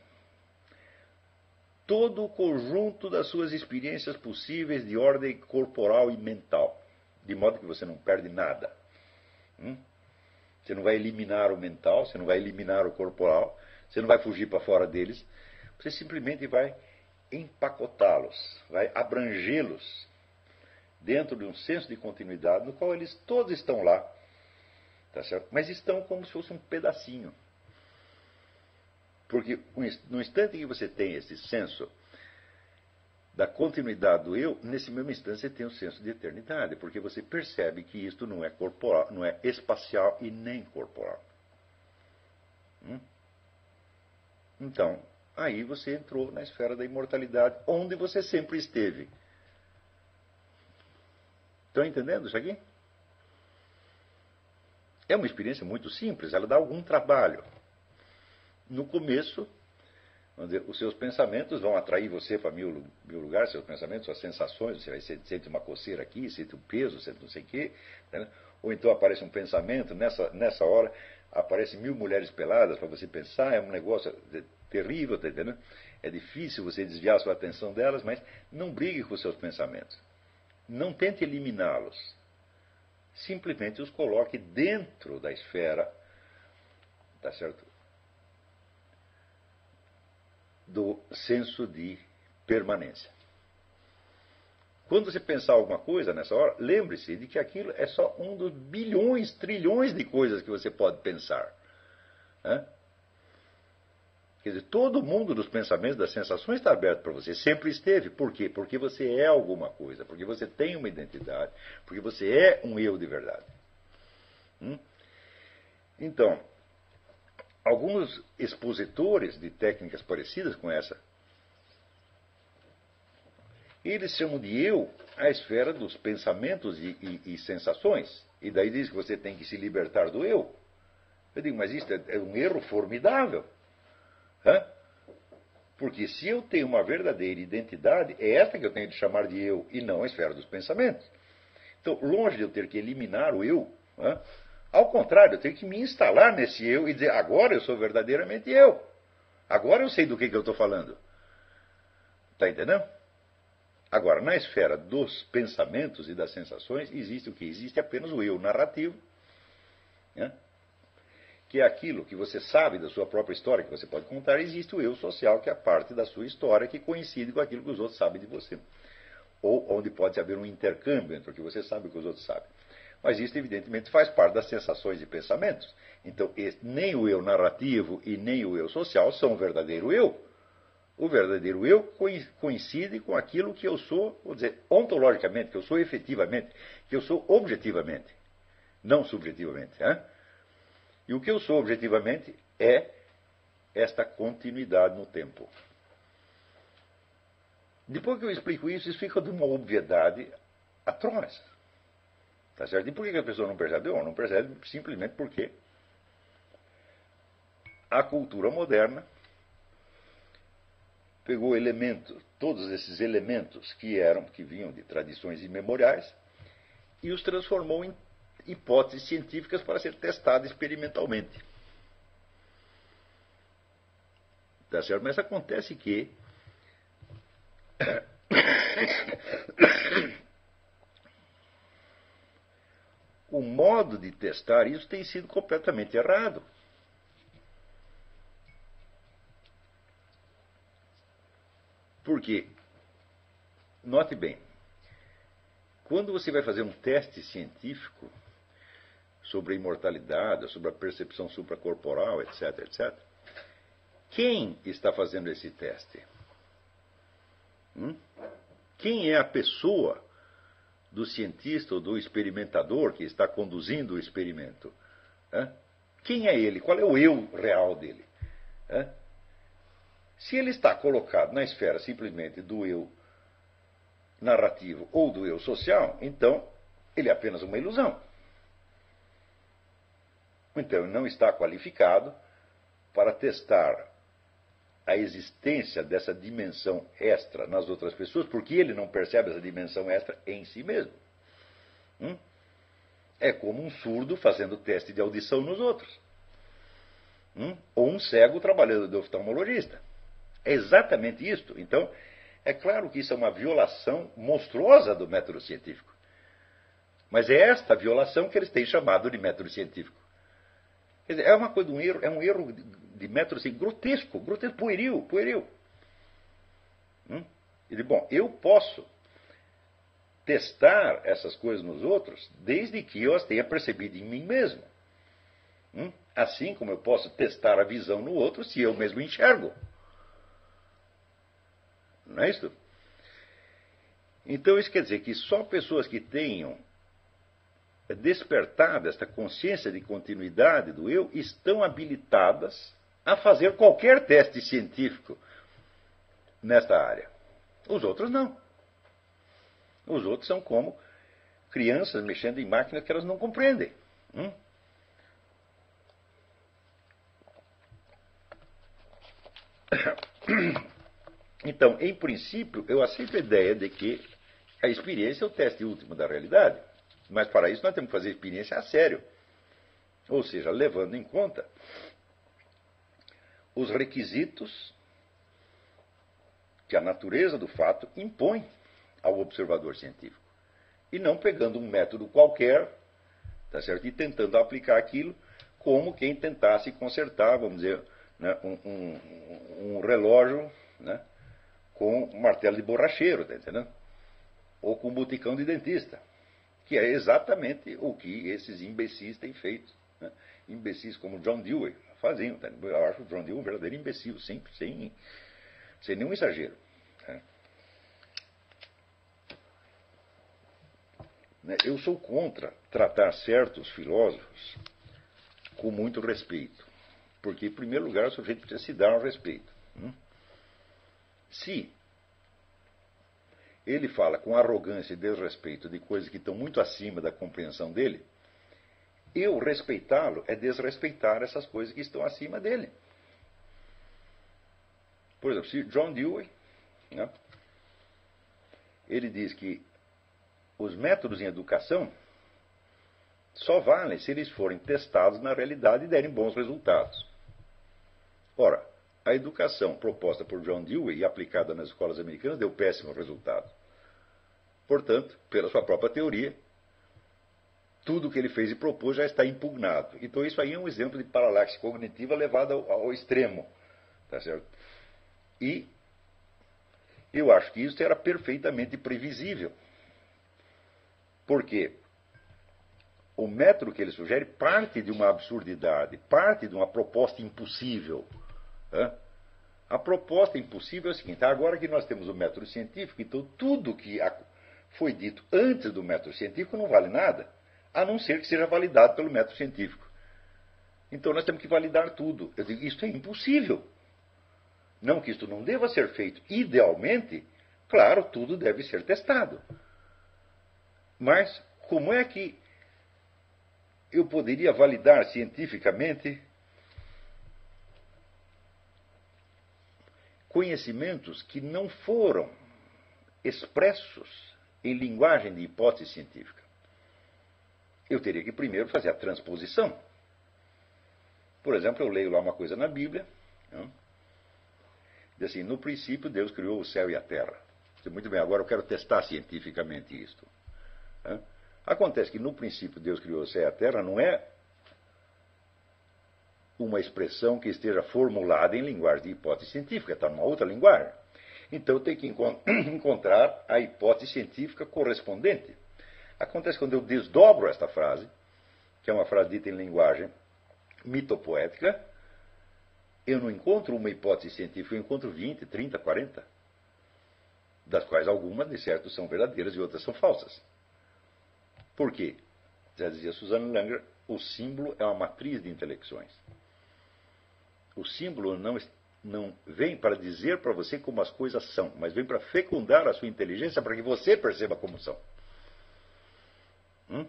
todo o conjunto das suas experiências possíveis de ordem corporal e mental de modo que você não perde nada. Hum? Você não vai eliminar o mental, você não vai eliminar o corporal, você não vai fugir para fora deles, você simplesmente vai empacotá-los, vai abrangê-los dentro de um senso de continuidade no qual eles todos estão lá, tá certo? mas estão como se fosse um pedacinho. Porque no instante que você tem esse senso da continuidade do eu, nesse mesmo instante você tem um senso de eternidade, porque você percebe que isto não é corporal, não é espacial e nem corporal. Hum? Então, aí você entrou na esfera da imortalidade, onde você sempre esteve. Estão entendendo isso aqui? É uma experiência muito simples, ela dá algum trabalho. No começo, Dizer, os seus pensamentos vão atrair você para mil, mil lugares, seus pensamentos, suas sensações, você vai sentir uma coceira aqui, sente um peso, sente não sei o quê. Né? Ou então aparece um pensamento, nessa, nessa hora aparecem mil mulheres peladas para você pensar, é um negócio terrível, tá entendendo? É difícil você desviar sua atenção delas, mas não brigue com seus pensamentos. Não tente eliminá-los. Simplesmente os coloque dentro da esfera, tá certo? Do senso de permanência. Quando você pensar alguma coisa nessa hora, lembre-se de que aquilo é só um dos bilhões, trilhões de coisas que você pode pensar. Né? Quer dizer, todo mundo dos pensamentos, das sensações está aberto para você. Sempre esteve. Por quê? Porque você é alguma coisa, porque você tem uma identidade, porque você é um eu de verdade. Hum? Então, alguns expositores de técnicas parecidas com essa, eles chamam de eu a esfera dos pensamentos e, e, e sensações. E daí diz que você tem que se libertar do eu. Eu digo, mas isso é, é um erro formidável. Hã? Porque se eu tenho uma verdadeira identidade, é esta que eu tenho de chamar de eu e não a esfera dos pensamentos. Então, longe de eu ter que eliminar o eu, hã? Ao contrário, eu tenho que me instalar nesse eu e dizer: agora eu sou verdadeiramente eu. Agora eu sei do que, que eu estou falando. Está entendendo? Agora, na esfera dos pensamentos e das sensações, existe o que? Existe apenas o eu narrativo, né? que é aquilo que você sabe da sua própria história, que você pode contar. Existe o eu social, que é a parte da sua história que coincide com aquilo que os outros sabem de você. Ou onde pode haver um intercâmbio entre o que você sabe e o que os outros sabem. Mas isso, evidentemente, faz parte das sensações e pensamentos. Então, nem o eu narrativo e nem o eu social são o verdadeiro eu. O verdadeiro eu coincide com aquilo que eu sou, vou dizer, ontologicamente, que eu sou efetivamente, que eu sou objetivamente, não subjetivamente. Hein? E o que eu sou objetivamente é esta continuidade no tempo. Depois que eu explico isso, isso fica de uma obviedade atroz. Tá certo? E por que a pessoa não percebe? Bom, não percebe simplesmente porque a cultura moderna pegou elementos, todos esses elementos que eram, que vinham de tradições imemoriais, e os transformou em hipóteses científicas para ser testadas experimentalmente. Tá certo? Mas acontece que o modo de testar isso tem sido completamente errado. Porque, note bem, quando você vai fazer um teste científico sobre a imortalidade, sobre a percepção supracorporal, etc., etc., quem está fazendo esse teste? Hum? Quem é a pessoa do cientista ou do experimentador que está conduzindo o experimento? Quem é ele? Qual é o eu real dele? Se ele está colocado na esfera simplesmente do eu narrativo ou do eu social, então ele é apenas uma ilusão. Então ele não está qualificado para testar a existência dessa dimensão extra nas outras pessoas, porque ele não percebe essa dimensão extra em si mesmo. Hum? É como um surdo fazendo teste de audição nos outros. Hum? Ou um cego trabalhando de oftalmologista. É exatamente isto. Então, é claro que isso é uma violação monstruosa do método científico. Mas é esta violação que eles têm chamado de método científico. Dizer, é uma coisa, um erro, é um erro de, método assim, grotesco, grotesco, pueril, pueril. Hum? Ele, bom, eu posso testar essas coisas nos outros desde que eu as tenha percebido em mim mesmo. Hum? Assim como eu posso testar a visão no outro se eu mesmo enxergo. Não é isso? Então, isso quer dizer que só pessoas que tenham despertada esta consciência de continuidade do eu estão habilitadas a fazer qualquer teste científico nesta área. Os outros não. Os outros são como crianças mexendo em máquinas que elas não compreendem. Hum? Então, em princípio, eu aceito a ideia de que a experiência é o teste último da realidade. Mas para isso nós temos que fazer experiência a sério. Ou seja, levando em conta os requisitos que a natureza do fato impõe ao observador científico. E não pegando um método qualquer, tá certo? E tentando aplicar aquilo como quem tentasse consertar, vamos dizer, né, um, um, um relógio né, com um martelo de borracheiro, tá entendendo? Ou com um boticão de dentista, que é exatamente o que esses imbecis têm feito. Né? Imbecis como John Dewey faziam. Tá? Eu acho o John Dewey um verdadeiro imbecil, sem, sem, sem nenhum exagero. Né? né? Eu sou contra tratar certos filósofos com muito respeito. Porque, em primeiro lugar, o sujeito precisa se dar um respeito. Hum? Se ele fala com arrogância e desrespeito de coisas que estão muito acima da compreensão dele, eu respeitá-lo é desrespeitar essas coisas que estão acima dele. Por exemplo, se John Dewey, né, ele diz que os métodos em educação só valem se eles forem testados na realidade e derem bons resultados. Ora, a educação proposta por John Dewey e aplicada nas escolas americanas deu péssimo resultado. Portanto, pela sua própria teoria, tudo o que ele fez e propôs já está impugnado. Então, isso aí é um exemplo de paralaxe cognitiva levada ao, ao extremo. Tá certo? E eu acho que isso era perfeitamente previsível. Por quê? O método que ele sugere parte de uma absurdidade, parte de uma proposta impossível. A proposta impossível é a seguinte: agora que nós temos o método científico, então tudo que foi dito antes do método científico não vale nada, a não ser que seja validado pelo método científico. Então nós temos que validar tudo. Eu digo, isso é impossível. Não que isto não deva ser feito. Idealmente, claro, tudo deve ser testado. Mas como é que eu poderia validar cientificamente conhecimentos que não foram expressos em linguagem de hipótese científica? Eu teria que primeiro fazer a transposição. Por exemplo, eu leio lá uma coisa na Bíblia, não? diz assim: no princípio Deus criou o céu e a terra. Muito bem, agora eu quero testar cientificamente isto. Acontece que no princípio Deus criou o céu e a terra não é uma expressão que esteja formulada em linguagem de hipótese científica, está numa outra linguagem. Então tenho que encontrar a hipótese científica correspondente. Acontece quando eu desdobro esta frase, que é uma frase dita em linguagem mitopoética, eu não encontro uma hipótese científica, eu encontro 20, 30, 40, das quais algumas, de certo, são verdadeiras e outras são falsas. Por quê? Já dizia Susanne Langer, o símbolo é uma matriz de intelecções. O símbolo não, não vem para dizer para você como as coisas são, mas vem para fecundar a sua inteligência para que você perceba como são. Hum?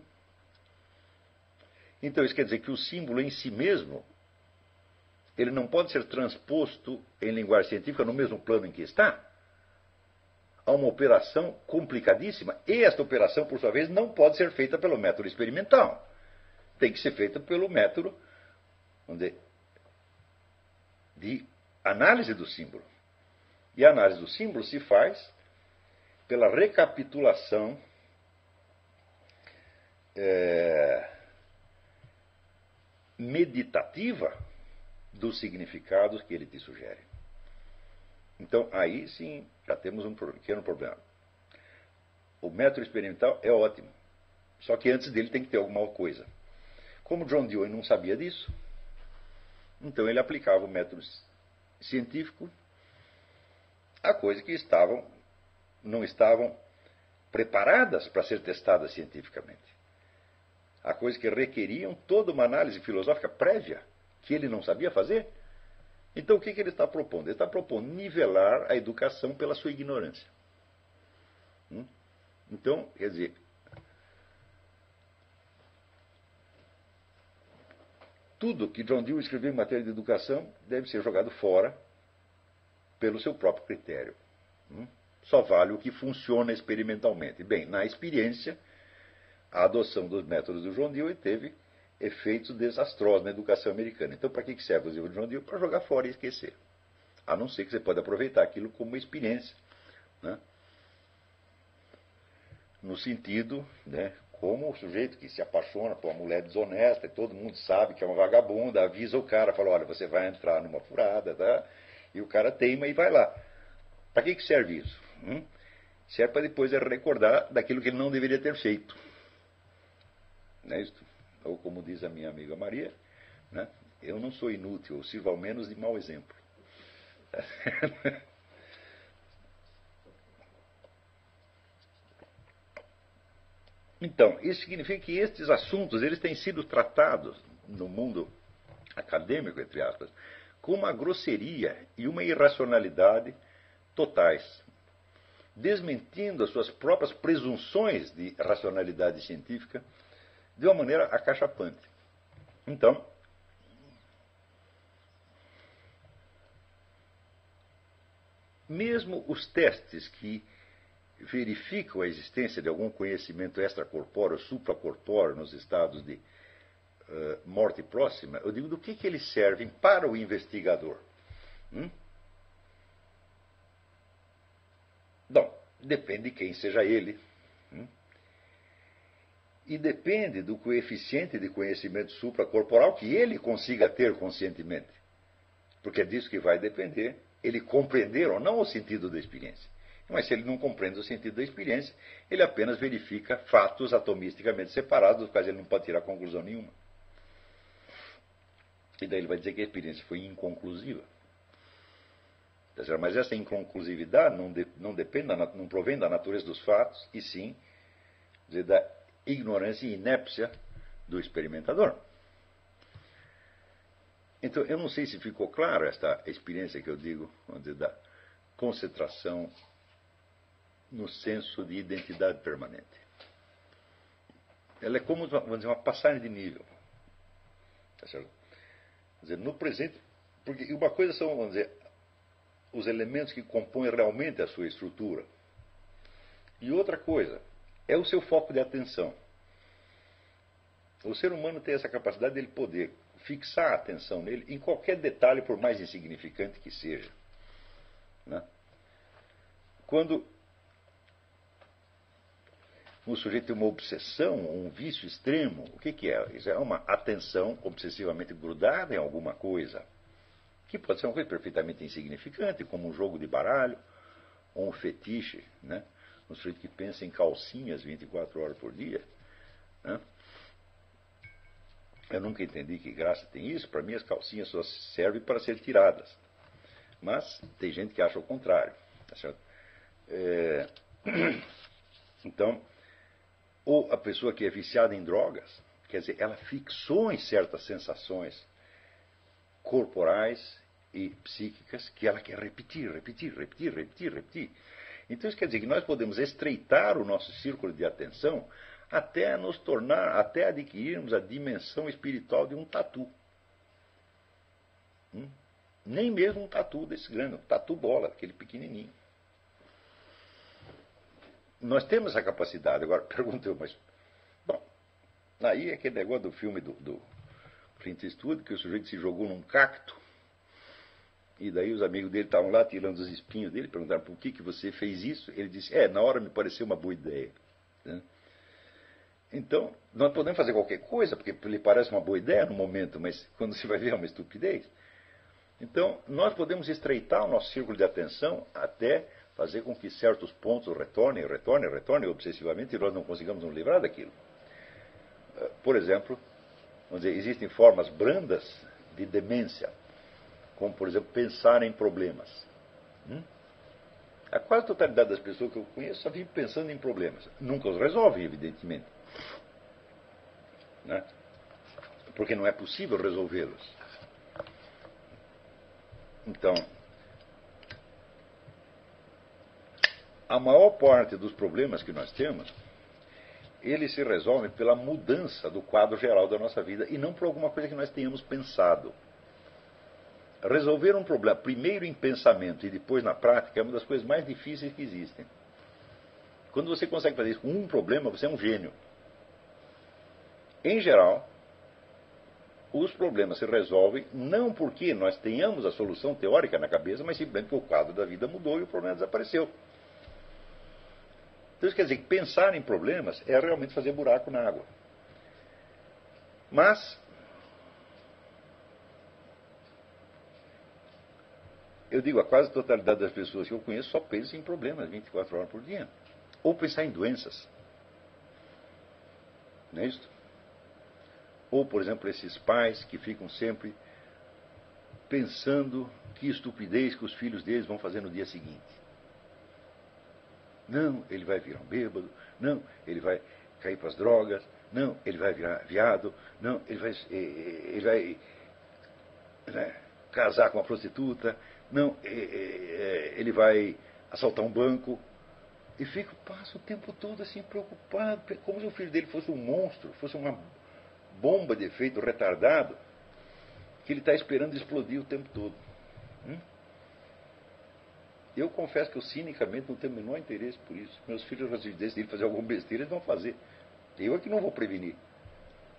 Então isso quer dizer que o símbolo em si mesmo ele não pode ser transposto em linguagem científica no mesmo plano em que está a uma operação complicadíssima. E esta operação, por sua vez, não pode ser feita pelo método experimental. Tem que ser feita pelo método de análise do símbolo. E a análise do símbolo se faz pela recapitulação é, meditativa dos significados que ele te sugere. Então, aí sim, já temos um pequeno problema. O método experimental é ótimo, só que antes dele tem que ter alguma coisa. Como John Dewey não sabia disso, então ele aplicava o método científico a coisas que estavam, não estavam preparadas para ser testadas cientificamente. A coisas que requeriam toda uma análise filosófica prévia que ele não sabia fazer. Então o que, que ele está propondo? Ele está propondo nivelar a educação pela sua ignorância. Hum? Então, quer dizer, tudo que John Dewey escreveu em matéria de educação deve ser jogado fora pelo seu próprio critério. Hum? Só vale o que funciona experimentalmente. Bem, na experiência, a adoção dos métodos do John Dewey teve efeitos desastrosos na educação americana. Então, para que serve o livro de John Dewey? Para jogar fora e esquecer. A não ser que você pode aproveitar aquilo como uma experiência. Né? No sentido, né, como o sujeito que se apaixona por uma mulher desonesta, e todo mundo sabe que é uma vagabunda, avisa o cara, fala, olha, você vai entrar numa furada, tá? E o cara teima e vai lá. Para que, que serve isso? Hum? Serve para depois recordar daquilo que ele não deveria ter feito. Não é isso? ou como diz a minha amiga Maria, né, eu não sou inútil, eu sirvo ao menos de mau exemplo. Então, isso significa que estes assuntos eles têm sido tratados no mundo acadêmico, entre aspas, com uma grosseria e uma irracionalidade totais, desmentindo as suas próprias presunções de racionalidade científica de uma maneira acachapante. Então, mesmo os testes que verificam a existência de algum conhecimento extracorpóreo, supracorpóreo nos estados de uh, morte próxima, eu digo do que, que eles servem para o investigador. Hum? Bom, depende de quem seja ele. E depende do coeficiente de conhecimento supracorporal que ele consiga ter conscientemente. Porque é disso que vai depender ele compreender ou não o sentido da experiência. Mas se ele não compreende o sentido da experiência, ele apenas verifica fatos atomisticamente separados, dos quais ele não pode tirar conclusão nenhuma. E daí ele vai dizer que a experiência foi inconclusiva. Mas essa inconclusividade não, de, não, depende não provém da natureza dos fatos, e sim da ignorância e inépcia do experimentador. Então, eu não sei se ficou claro esta experiência que eu digo, dizer, da concentração no senso de identidade permanente. Ela é como vamos dizer, uma passagem de nível. Tá certo? Dizer, no presente, porque uma coisa são, vamos dizer, os elementos que compõem realmente a sua estrutura. E outra coisa é o seu foco de atenção. O ser humano tem essa capacidade de ele poder fixar a atenção nele em qualquer detalhe, por mais insignificante que seja. Né? Quando um sujeito tem uma obsessão, um vício extremo, o que, que é? Isso é uma atenção obsessivamente grudada em alguma coisa, que pode ser uma coisa perfeitamente insignificante, como um jogo de baralho, ou um fetiche, né? Um sujeito que pensa em calcinhas 24 horas por dia. Né? Eu nunca entendi que graça tem isso. Para mim, as calcinhas só servem para ser tiradas. Mas tem gente que acha o contrário. Tá é... Então, ou a pessoa que é viciada em drogas, quer dizer, ela fixou em certas sensações corporais e psíquicas que ela quer repetir, repetir, repetir, repetir, repetir. Então isso quer dizer que nós podemos estreitar o nosso círculo de atenção até nos tornar, até adquirirmos a dimensão espiritual de um tatu. Hum? Nem mesmo um tatu desse grande, um tatu bola, aquele pequenininho. Nós temos essa capacidade. Agora, pergunto eu, mas. Bom, aí é aquele negócio do filme do, do Clint Eastwood, que o sujeito se jogou num cacto. E daí os amigos dele estavam lá tirando os espinhos dele, perguntaram por que, que você fez isso. Ele disse: É, na hora me pareceu uma boa ideia. Né? Então, nós podemos fazer qualquer coisa, porque lhe parece uma boa ideia no momento, mas quando se vai ver é uma estupidez. Então, nós podemos estreitar o nosso círculo de atenção até fazer com que certos pontos retornem, retornem, retornem obsessivamente e nós não consigamos nos livrar daquilo. Eh, por exemplo, vamos dizer, existem formas brandas de demência, como, por exemplo, pensar em problemas. Hum? A quase totalidade das pessoas que eu conheço só vive pensando em problemas. Nunca os resolve, evidentemente. Né? Porque não é possível resolvê-los. Então, a maior parte dos problemas que nós temos, eles se resolvem pela mudança do quadro geral da nossa vida e não por alguma coisa que nós tenhamos pensado. Resolver um problema, primeiro em pensamento e depois na prática, é uma das coisas mais difíceis que existem. Quando você consegue fazer isso com um problema, você é um gênio. Em geral, os problemas se resolvem não porque nós tenhamos a solução teórica na cabeça, mas simplesmente porque o quadro da vida mudou e o problema desapareceu. Então isso quer dizer que pensar em problemas é realmente fazer buraco na água. Mas eu digo, a quase totalidade das pessoas que eu conheço só pensa em problemas 24 horas por dia. Ou pensar em doenças. Não é isso? Ou, por exemplo, esses pais que ficam sempre pensando que estupidez que os filhos deles vão fazer no dia seguinte. Não, ele vai virar um bêbado. Não, ele vai cair para as drogas. Não, ele vai virar viado. Não, ele vai, eh, eh, ele vai né, casar com uma prostituta. Não, eh, ele vai assaltar um banco. E fica, passa o tempo todo assim preocupado, como se o filho dele fosse um monstro, fosse uma bomba de efeito retardado que ele está esperando explodir o tempo todo. Hum? Eu confesso que eu cinicamente não tenho o menor interesse por isso. Meus filhos, se decidirem fazer alguma besteira, eles vão fazer. Eu é que não vou prevenir.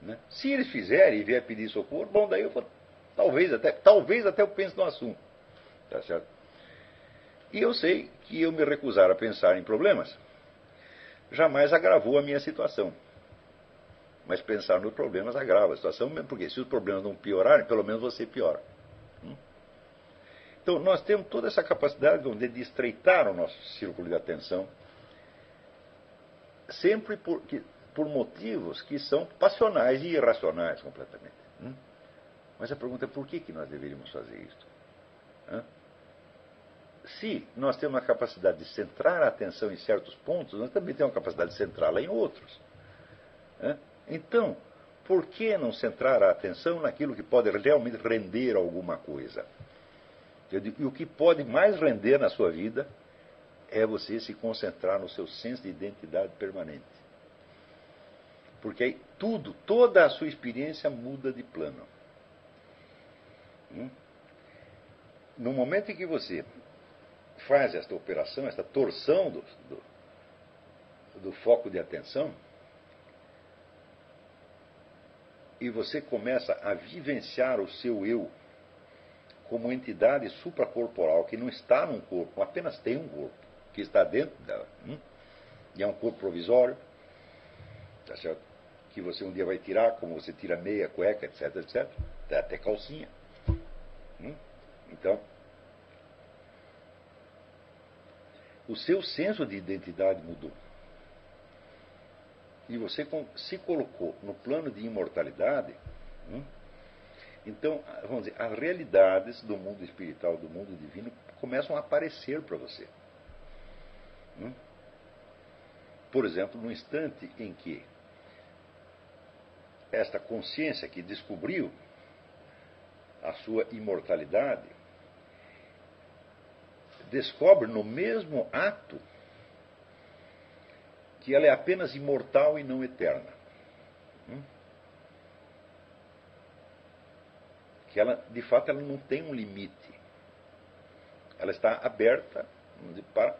Né? Se eles fizerem e vier pedir socorro, bom, daí eu vou, talvez até, talvez até eu pense no assunto. Tá certo? E eu sei que eu me recusar a pensar em problemas jamais agravou a minha situação. Mas pensar nos problemas agrava a situação, mesmo porque se os problemas não piorarem, pelo menos você piora. Hum? Então, nós temos toda essa capacidade de estreitar o nosso círculo de atenção, sempre por, que, por motivos que são passionais e irracionais completamente. Hum? Mas a pergunta é por que, que nós deveríamos fazer isso? Se nós temos a capacidade de centrar a atenção em certos pontos, nós também temos a capacidade de centrá-la em outros. Então, por que não centrar a atenção naquilo que pode realmente render alguma coisa? E o que pode mais render na sua vida é você se concentrar no seu senso de identidade permanente. Porque aí tudo, toda a sua experiência muda de plano. Hum? No momento em que você faz esta operação, esta torção do, do, do foco de atenção, e você começa a vivenciar o seu eu como entidade supracorporal que não está num corpo, apenas tem um corpo, que está dentro dela. Hum? E é um corpo provisório, tá certo? que você um dia vai tirar, como você tira meia, cueca, etc, etc, até calcinha. Então, o seu senso de identidade mudou. E você se colocou no plano de imortalidade. Hum? Então, vamos dizer, as realidades do mundo espiritual, do mundo divino, começam a aparecer para você. Hum? Por exemplo, no instante em que esta consciência que descobriu a sua imortalidade descobre no mesmo ato que ela é apenas imortal e não eterna. Hum? Que ela, de fato, ela não tem um limite. Ela está aberta para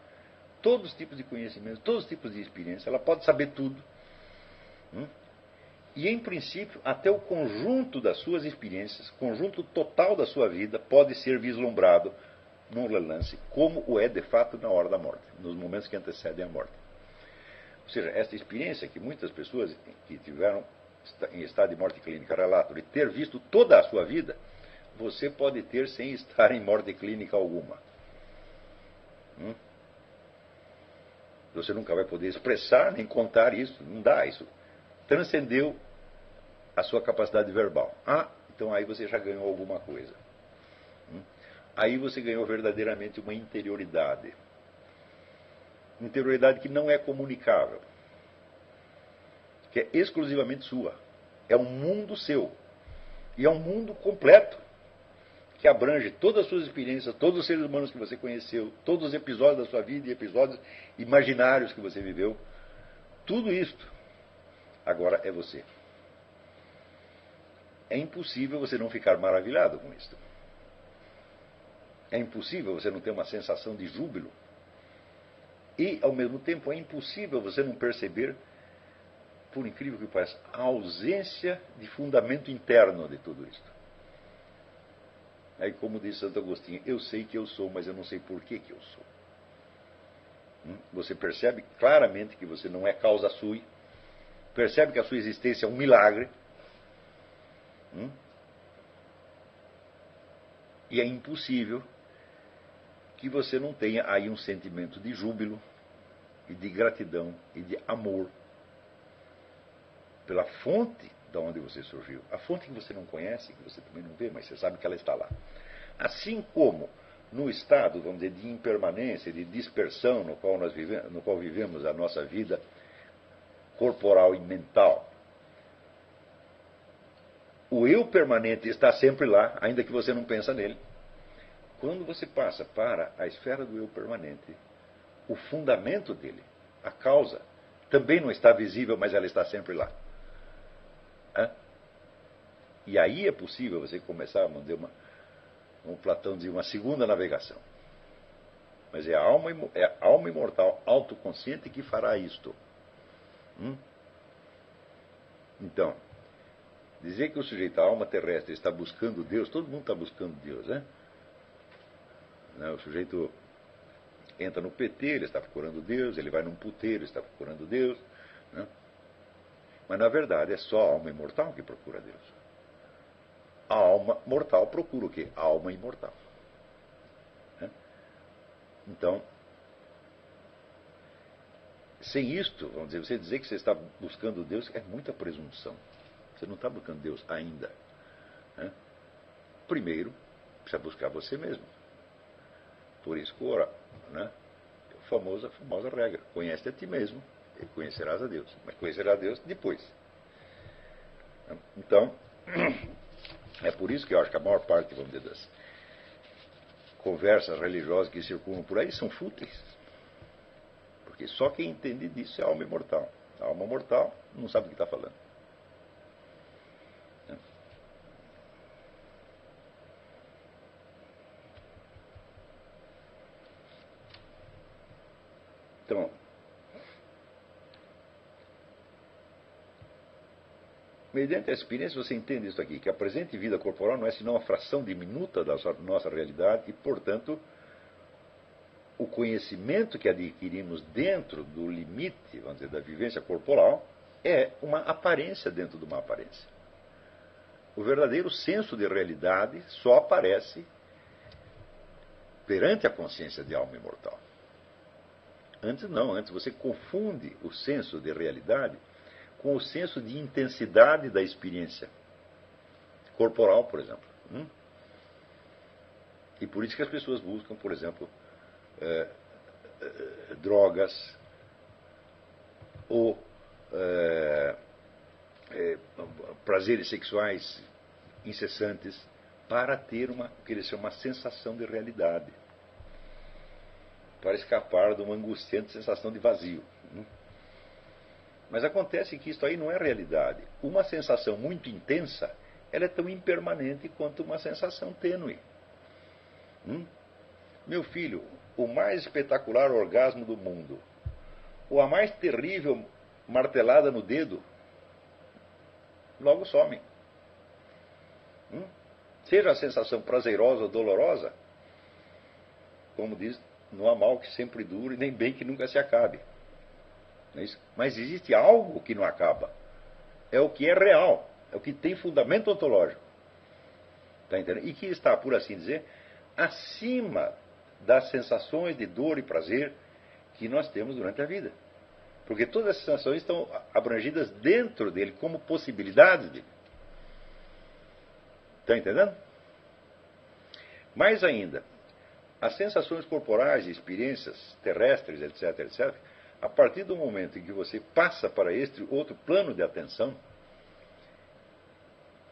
todos os tipos de conhecimentos, todos os tipos de experiência. Ela pode saber tudo. Hum? E, em princípio, até o conjunto das suas experiências, conjunto total da sua vida, pode ser vislumbrado num relance, como o é de fato na hora da morte, nos momentos que antecedem a morte. Ou seja, esta experiência que muitas pessoas que tiveram em estado de morte clínica relatam de ter visto toda a sua vida, você pode ter sem estar em morte clínica alguma. Hum? Você nunca vai poder expressar nem contar isso, não dá isso transcendeu a sua capacidade verbal. Ah, então aí você já ganhou alguma coisa. Aí você ganhou verdadeiramente uma interioridade. Interioridade que não é comunicável, que é exclusivamente sua. É um mundo seu. E é um mundo completo, que abrange todas as suas experiências, todos os seres humanos que você conheceu, todos os episódios da sua vida e episódios imaginários que você viveu. Tudo isto agora é você. É impossível você não ficar maravilhado com isso. É impossível você não ter uma sensação de júbilo. E, ao mesmo tempo, é impossível você não perceber, por incrível que pareça, a ausência de fundamento interno de tudo isso. Aí, como diz Santo Agostinho, eu sei que eu sou, mas eu não sei por que, que eu sou. Hum? Você percebe claramente que você não é causa sui, percebe que a sua existência é um milagre. Hum? E é impossível que você não tenha aí um sentimento de júbilo e de gratidão e de amor pela fonte de onde você surgiu. A fonte que você não conhece, que você também não vê, mas você sabe que ela está lá. Assim como no estado, vamos dizer, de impermanência, de dispersão no qual nós vivemos, no qual vivemos a nossa vida corporal e mental. O eu permanente está sempre lá, ainda que você não pensa nele. Quando você passa para a esfera do eu permanente, o fundamento dele, a causa, também não está visível, mas ela está sempre lá. Hã? E aí é possível você começar a mandar uma, um Platão dizia, uma segunda navegação. Mas é a alma, é a alma imortal, autoconsciente que fará isto. Hum? Então, dizer que o sujeito, a alma terrestre, está buscando Deus, todo mundo está buscando Deus, né? Né? O sujeito entra no PT, ele está procurando Deus, ele vai num puteiro, está procurando Deus. Né? Mas na verdade é só a alma imortal que procura Deus. A alma mortal procura o quê? A alma imortal. Né? Então, sem isto, vamos dizer, você dizer que você está buscando Deus é muita presunção. Você não está buscando Deus ainda. Né? Primeiro, precisa buscar você mesmo. Por isso que né? A famosa, famosa regra, conhece a ti mesmo e conhecerás a Deus. Mas conhecerás a Deus depois. Então, é por isso que eu acho que a maior parte, vamos dizer, das conversas religiosas que circulam por aí são fúteis. Porque só quem entende disso é a alma imortal. A alma mortal não sabe o que está falando. Então, mediante a experiência você entende isso aqui, que a presente vida corporal não é senão uma fração diminuta da nossa realidade e, portanto, o conhecimento que adquirimos dentro do limite, vamos dizer, da vivência corporal é uma aparência dentro de uma aparência. O verdadeiro senso de realidade só aparece perante a consciência de alma imortal. Antes não, antes você confunde o senso de realidade com o senso de intensidade da experiência corporal, por exemplo. Hum? E por isso que as pessoas buscam, por exemplo, é, é, drogas ou é, prazeres sexuais incessantes para ter uma, que uma sensação de realidade para escapar de uma angustiante sensação de vazio. Mas acontece que isso aí não é realidade. Uma sensação muito intensa, ela é tão impermanente quanto uma sensação tênue. Hum? Meu filho, o mais espetacular orgasmo do mundo, ou a mais terrível martelada no dedo, logo some. Hum? Seja a sensação prazerosa ou dolorosa, como diz não há mal que sempre dure, nem bem que nunca se acabe. É Mas existe algo que não acaba. É o que é real. É o que tem fundamento ontológico. Tá entendendo? E que está, por assim dizer, acima das sensações de dor e prazer que nós temos durante a vida. Porque todas essas sensações estão abrangidas dentro dele, como possibilidades dele. Está entendendo? Mais ainda, as sensações corporais e experiências terrestres, etc., etc., a partir do momento em que você passa para este outro plano de atenção,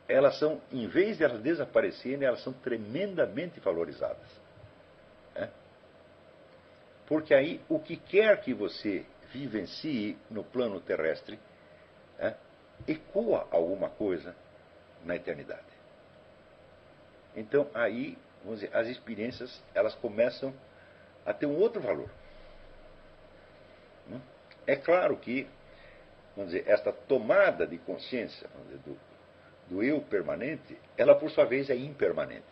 elas são, em vez de elas desaparecerem, elas são tremendamente valorizadas. É? Porque aí, o que quer que você vivencie no plano terrestre, é? ecoa alguma coisa na eternidade. Então, aí vamos dizer, as experiências elas começam a ter um outro valor. É claro que, vamos dizer, esta tomada de consciência dizer, do, do eu permanente, ela por sua vez é impermanente.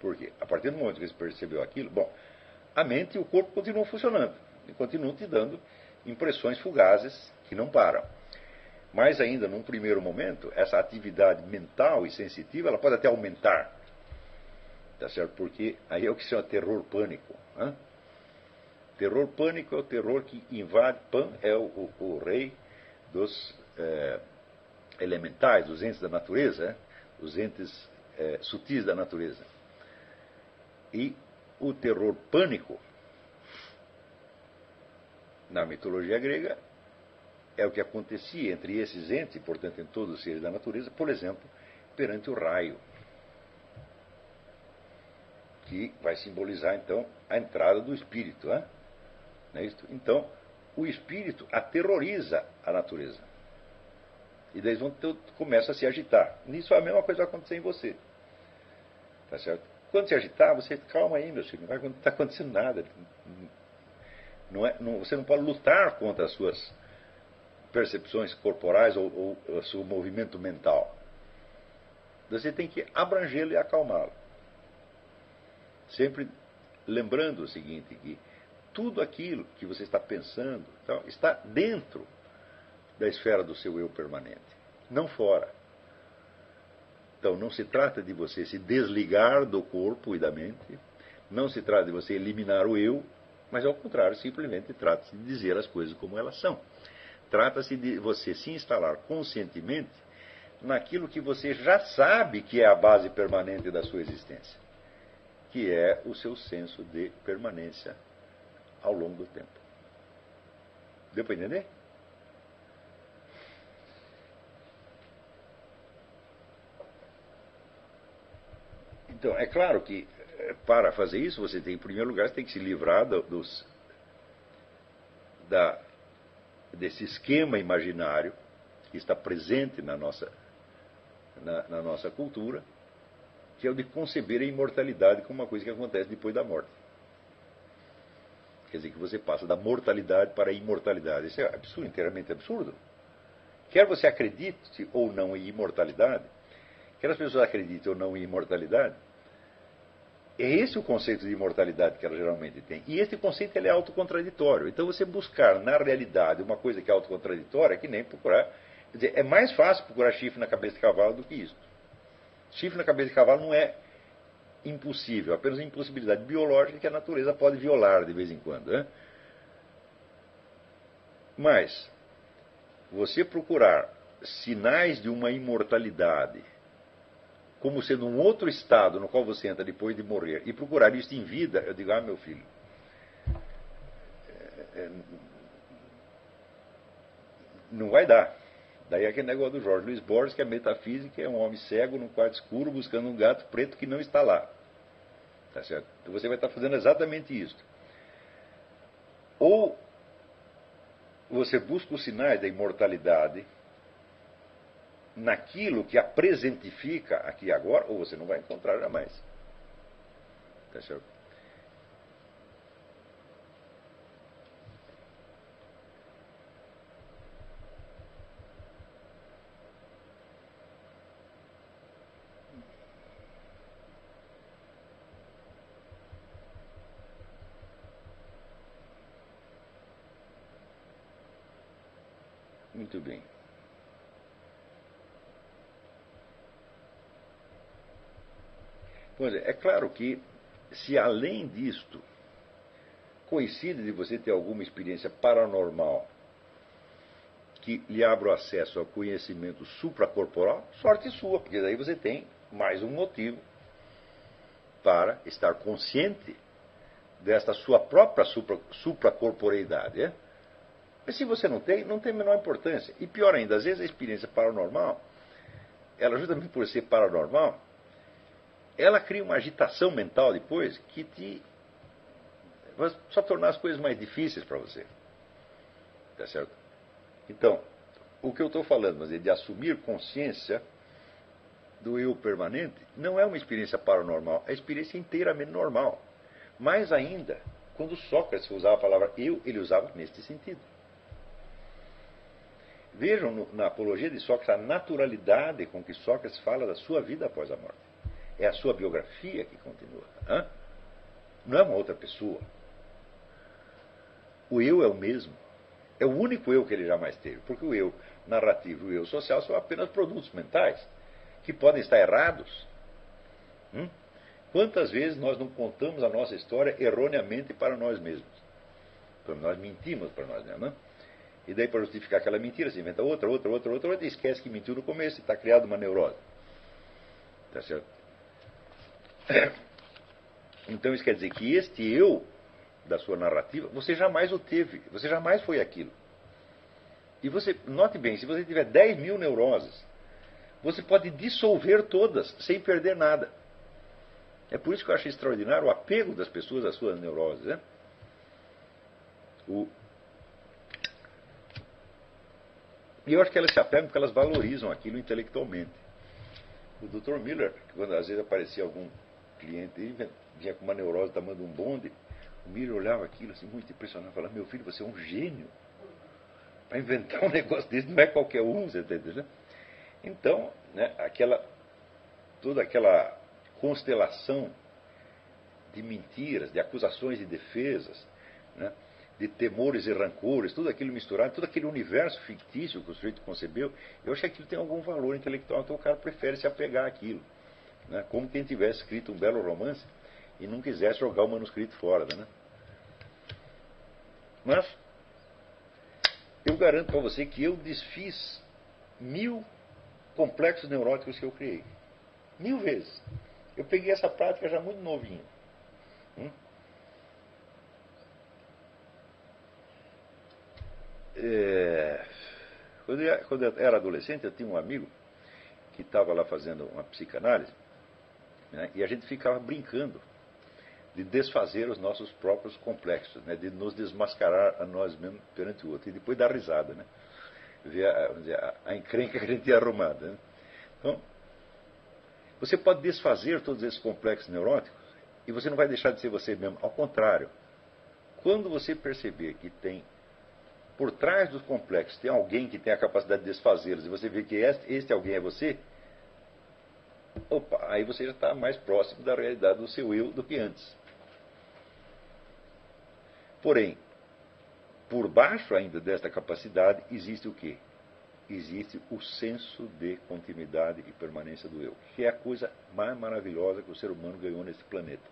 Por quê? A partir do momento que você percebeu aquilo, bom, a mente e o corpo continuam funcionando e continuam te dando impressões fugazes que não param. Mas ainda, num primeiro momento, essa atividade mental e sensitiva, ela pode até aumentar. Tá certo? Porque aí é o que se chama terror pânico. Né? Terror pânico é o terror que invade. Pan é o, o, o rei dos é, elementais, dos entes da natureza, né? os entes é, sutis da natureza. E o terror pânico, na mitologia grega, é o que acontecia entre esses entes, portanto, em todos os seres da natureza, por exemplo, perante o raio que vai simbolizar então a entrada do espírito. Né? Não é isso? Então, o espírito aterroriza a natureza. E daí começa a se agitar. Nisso a mesma coisa vai acontecer em você. Tá certo? Quando se agitar, você calma aí, meu filho, não estar acontecendo nada. Não é, não, você não pode lutar contra as suas percepções corporais ou, ou o seu movimento mental. Você tem que abrangê-lo e acalmá-lo. Sempre lembrando o seguinte, que tudo aquilo que você está pensando então, está dentro da esfera do seu eu permanente, não fora. Então não se trata de você se desligar do corpo e da mente, não se trata de você eliminar o eu, mas ao contrário, simplesmente trata-se de dizer as coisas como elas são. Trata-se de você se instalar conscientemente naquilo que você já sabe que é a base permanente da sua existência que é o seu senso de permanência ao longo do tempo. Deu para entender? Então, é claro que eh, para fazer isso, você tem, em primeiro lugar, tem que se livrar dos, da, desse esquema imaginário que está presente na nossa, na, na nossa cultura, que é o de conceber a imortalidade como uma coisa que acontece depois da morte. Quer dizer, que você passa da mortalidade para a imortalidade. Isso é absurdo, inteiramente absurdo. Quer você acredite ou não em imortalidade, quer as pessoas acreditem ou não em imortalidade, é esse o conceito de imortalidade que ela geralmente tem. E esse conceito ele é autocontraditório. Então você buscar na realidade uma coisa que é autocontraditória é que nem procurar. Quer dizer, é mais fácil procurar chifre na cabeça de cavalo do que isso. Chifre na cabeça de cavalo não é impossível, apenas impossibilidade biológica que a natureza pode violar de vez em quando. Né? Mas, você procurar sinais de uma imortalidade como sendo um outro estado no qual você entra depois de morrer e procurar isso em vida, eu digo, ah, meu filho, é, é, não vai dar. Daí é aquele negócio do Jorge Luiz Borges, que a metafísica é um homem cego num quarto escuro buscando um gato preto que não está lá. Tá certo? Então você vai estar fazendo exatamente isso. Ou você busca os sinais da imortalidade naquilo que a presentifica aqui agora, ou você não vai encontrar jamais. Tá certo? Muito bem. É, é claro que, se além disto coincide de você ter alguma experiência paranormal que lhe abra o acesso ao conhecimento supracorporal, sorte sua, porque daí você tem mais um motivo para estar consciente desta sua própria supra, supracorporeidade. É? Mas se você não tem, não tem a menor importância. E pior ainda, às vezes a experiência paranormal, ela justamente por ser paranormal, ela cria uma agitação mental depois que te vai só tornar as coisas mais difíceis para você. Tá certo? Então, o que eu estou falando, mas é de assumir consciência do eu permanente, não é uma experiência paranormal, é uma experiência inteiramente normal. Mais ainda, quando Sócrates usava a palavra eu, ele usava neste sentido. Vejam no, na apologia de Sócrates a naturalidade com que Sócrates fala da sua vida após a morte. É a sua biografia que continua. Não é uma outra pessoa. O eu é o mesmo. É o único eu que ele jamais teve. Porque o eu narrativo e o eu social são apenas produtos mentais que podem estar errados. Hum? Quantas vezes nós não contamos a nossa história erroneamente para nós mesmos? Então, nós mentimos para nós mesmos. Não? E daí, para justificar aquela mentira, se inventa outra, outra, outra, outra, outra e esquece que mentiu no começo e está criado uma neurose. Tá certo? Então isso quer dizer que este eu da sua narrativa, você jamais o teve, você jamais foi aquilo. E você, note bem, se você tiver 10 mil neuroses, você pode dissolver todas sem perder nada. É por isso que eu acho extraordinário o apego das pessoas às suas neuroses. Né? O... E eu acho que elas se apegam porque elas valorizam aquilo intelectualmente. O Dr. Miller, quando às vezes aparecia algum cliente aí, vinha com uma neurose tamanho de um bonde. O Miriam olhava aquilo assim, muito impressionado, falava, meu filho, você é um gênio. Para inventar um negócio desse não é qualquer um, você está entendendo? Então, né, aquela, toda aquela constelação de mentiras, de acusações e defesas, né, de temores e rancores, tudo aquilo misturado, todo aquele universo fictício que o sujeito concebeu, eu acho que aquilo tem algum valor intelectual, então o cara prefere se apegar àquilo né? como quem tivesse escrito um belo romance e não quisesse jogar o manuscrito fora. Né? Mas eu garanto para você que eu desfiz mil complexos neuróticos que eu criei. Mil vezes. Eu peguei essa prática já muito novinho. Hum? É, quando, quando eu era adolescente, eu tinha um amigo que estava lá fazendo uma psicanálise né, e a gente ficava brincando de desfazer os nossos próprios complexos, né, de nos desmascarar a nós mesmos perante o outro e depois dar risada, né, ver a, a, a encrenca que a gente tinha arrumado. Né. Então, você pode desfazer todos esses complexos neuróticos e você não vai deixar de ser você mesmo. Ao contrário, quando você perceber que tem por trás dos complexos tem alguém que tem a capacidade de desfazê-los e você vê que este, este alguém é você, opa, aí você já está mais próximo da realidade do seu eu do que antes. Porém, por baixo ainda desta capacidade existe o quê? Existe o senso de continuidade e permanência do eu, que é a coisa mais maravilhosa que o ser humano ganhou nesse planeta.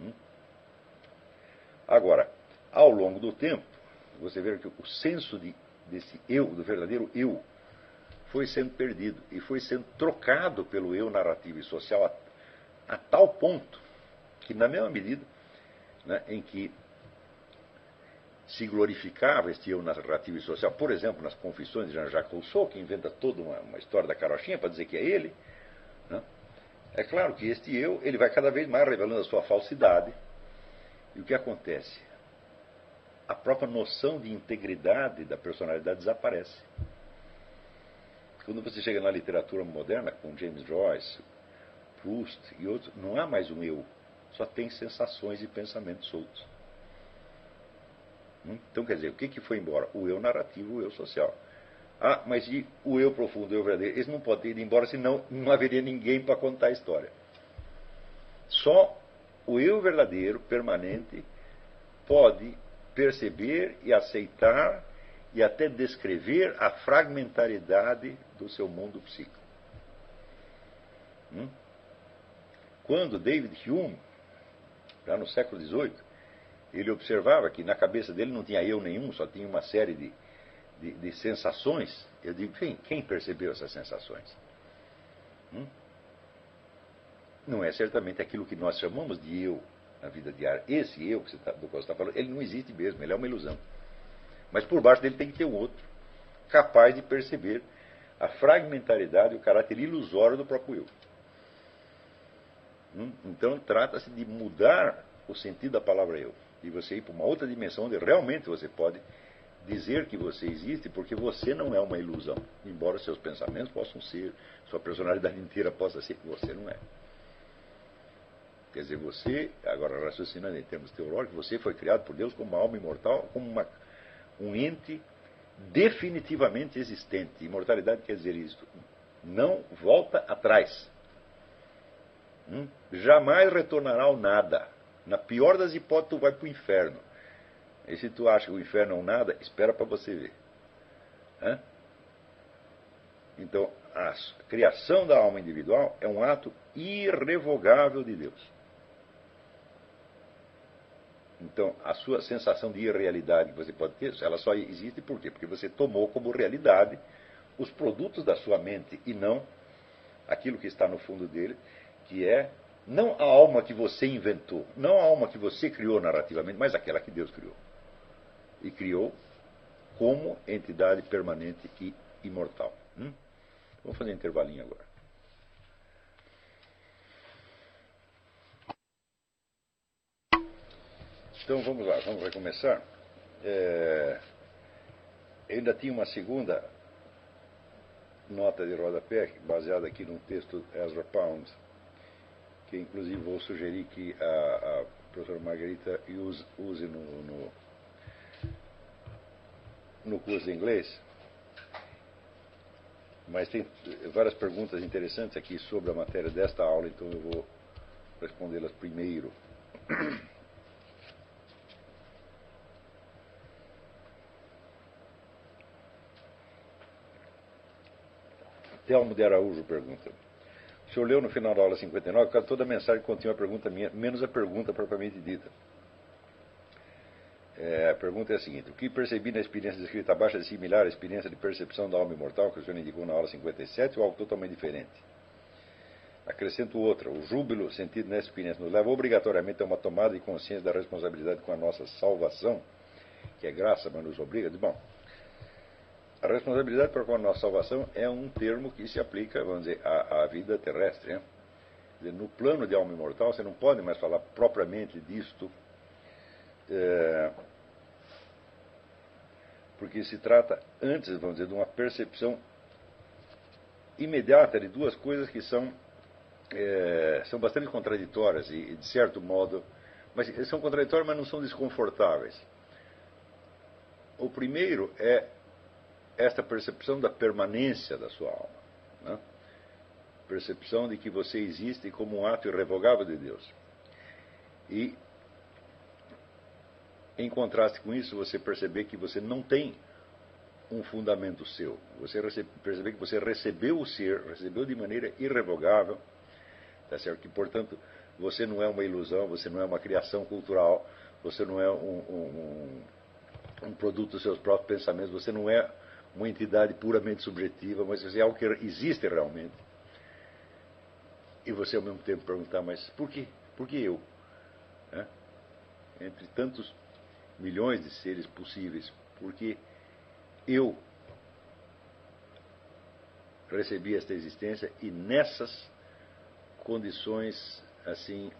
Hum? Agora, ao longo do tempo, você vê que o senso de, desse eu, do verdadeiro eu, foi sendo perdido e foi sendo trocado pelo eu narrativo e social a, a tal ponto que, na mesma medida né, em que se glorificava este eu narrativo e social, por exemplo, nas confissões de Jean-Jacques Rousseau, que inventa toda uma, uma história da carochinha para dizer que é ele, né, é claro que este eu ele vai cada vez mais revelando a sua falsidade. E o que acontece? a própria noção de integridade da personalidade desaparece. Quando você chega na literatura moderna, com James Joyce, Proust e outros, não há mais um eu, só tem sensações e pensamentos soltos. Hum? Então, quer dizer, o que, que foi embora? O eu narrativo, o eu social. Ah, mas e o eu profundo, o eu verdadeiro? Esse não pode ter ido embora, senão não haveria ninguém para contar a história. Só o eu verdadeiro, permanente, pode perceber e aceitar e até descrever a fragmentariedade do seu mundo psíquico. Hum? Quando David Hume, já no século XVIII, ele observava que na cabeça dele não tinha eu nenhum, só tinha uma série de, de, de sensações, eu digo, quem, quem percebeu essas sensações? Hum? Não é certamente aquilo que nós chamamos de eu na vida diária. Esse eu que você tá, do qual você está falando, ele não existe mesmo, ele é uma ilusão. Mas por baixo dele tem que ter um outro, capaz de perceber a fragmentariedade e o caráter ilusório do próprio eu. Hum? Então trata-se de mudar o sentido da palavra eu. E você ir para uma outra dimensão onde realmente você pode dizer que você existe, porque você não é uma ilusão. Embora seus pensamentos possam ser, sua personalidade inteira possa ser, você não é. Quer dizer, você, agora raciocinando em termos teológicos, você foi criado por Deus como uma alma imortal, como uma, um ente definitivamente existente. Imortalidade quer dizer isto. Não volta atrás. Hum? Jamais retornará ao nada. Na pior das hipóteses, tu vai para o inferno. E se tu acha que o inferno é um nada, espera para você ver. Hã? Então, a criação da alma individual é um ato irrevogável de Deus. Então, a sua sensação de irrealidade que você pode ter, ela só existe por quê? Porque você tomou como realidade os produtos da sua mente e não aquilo que está no fundo dele, que é não a alma que você inventou, não a alma que você criou narrativamente, mas aquela que Deus criou. E criou como entidade permanente e imortal. Hum? Vamos fazer um intervalinho agora. Então vamos lá, vamos recomeçar. É, ainda tinha uma segunda nota de rodapé, baseada aqui num texto Ezra Pound, que inclusive vou sugerir que a, a professora Margarita use, use no, no, no curso de inglês. Mas tem várias perguntas interessantes aqui sobre a matéria desta aula, então eu vou respondê-las primeiro. Telmo de Araújo pergunta. O senhor leu no final da aula 59, toda a mensagem continha uma pergunta minha, menos a pergunta propriamente dita. É, a pergunta é a seguinte: O que percebi na experiência descrita abaixo é similar à experiência de percepção da alma imortal que o senhor indicou na aula 57 ou algo totalmente diferente? Acrescento outra: o júbilo sentido nessa experiência nos leva obrigatoriamente a uma tomada de consciência da responsabilidade com a nossa salvação, que é graça, mas nos obriga. Bom, a responsabilidade para com a nossa salvação é um termo que se aplica, vamos dizer, à, à vida terrestre. Né? Dizer, no plano de alma imortal, você não pode mais falar propriamente disto, é, porque se trata antes, vamos dizer, de uma percepção imediata de duas coisas que são é, são bastante contraditórias e, de certo modo, mas são contraditórias, mas não são desconfortáveis. O primeiro é esta percepção da permanência da sua alma, né? percepção de que você existe como um ato irrevogável de Deus. E, em contraste com isso, você perceber que você não tem um fundamento seu. Você perceber que você recebeu o ser, recebeu de maneira irrevogável Tá certo? Que, portanto, você não é uma ilusão, você não é uma criação cultural, você não é um, um, um produto dos seus próprios pensamentos, você não é uma entidade puramente subjetiva, mas é algo que existe realmente. E você, ao mesmo tempo, perguntar, mas por quê? Por que eu? É? Entre tantos milhões de seres possíveis, porque eu recebi esta existência e nessas condições assim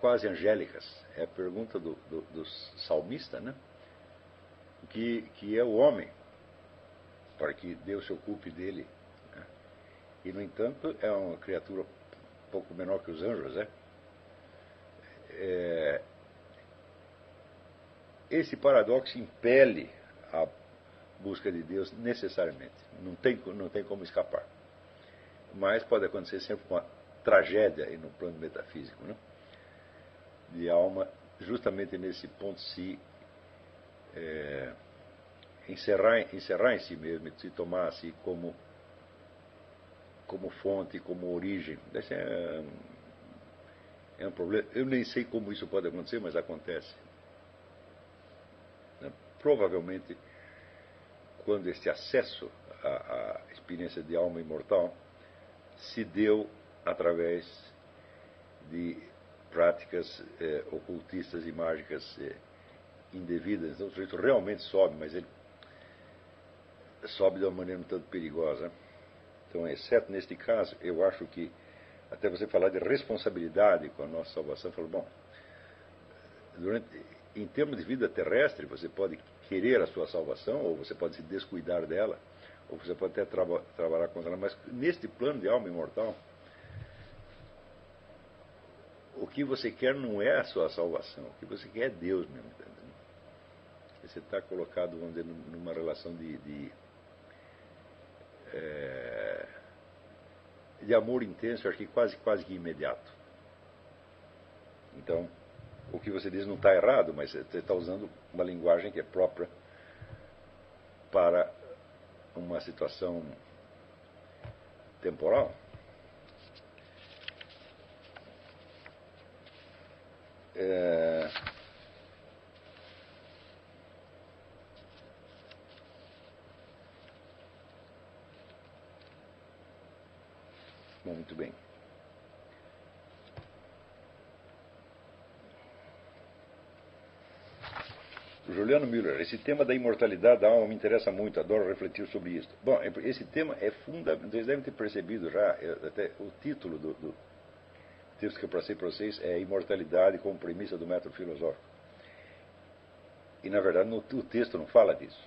quase angélicas. É a pergunta do, do, do salmista, né? Que, que é o homem, para que Deus se ocupe dele. Né? E, no entanto, é uma criatura um pouco menor que os anjos, né? É, esse paradoxo impele a busca de Deus necessariamente. Não tem, não tem como escapar mas pode acontecer sempre uma tragédia aí no plano metafísico, né? de alma, justamente nesse ponto se é, encerrar, encerrar em si mesmo, se tomar assim como, como fonte, como origem. É, é um problema. Eu nem sei como isso pode acontecer, mas acontece. Né? Provavelmente, quando este acesso à, à experiência de alma imortal se deu através de práticas eh, ocultistas e mágicas eh, indevidas. Então o sujeito realmente sobe, mas ele sobe de uma maneira um tanto perigosa. Então, exceto neste caso, eu acho que até você falar de responsabilidade com a nossa salvação, falou, bom, durante, em termos de vida terrestre, você pode querer a sua salvação ou você pode se descuidar dela ou você pode até traba, trabalhar contra ela, mas neste plano de alma imortal, o que você quer não é a sua salvação, o que você quer é Deus mesmo. Entendeu? Você está colocado, vamos dizer, numa relação de, de, é, de amor intenso, acho que quase, quase que imediato. Então, o que você diz não está errado, mas você está usando uma linguagem que é própria para uma situação temporal. É... muito bem. Juliano Müller, esse tema da imortalidade da alma me interessa muito, adoro refletir sobre isso. Bom, é esse tema é fundamental, vocês devem ter percebido já, até o título do, do texto que eu passei para vocês é Imortalidade como premissa do método filosófico. E, na verdade, no, o texto não fala disso.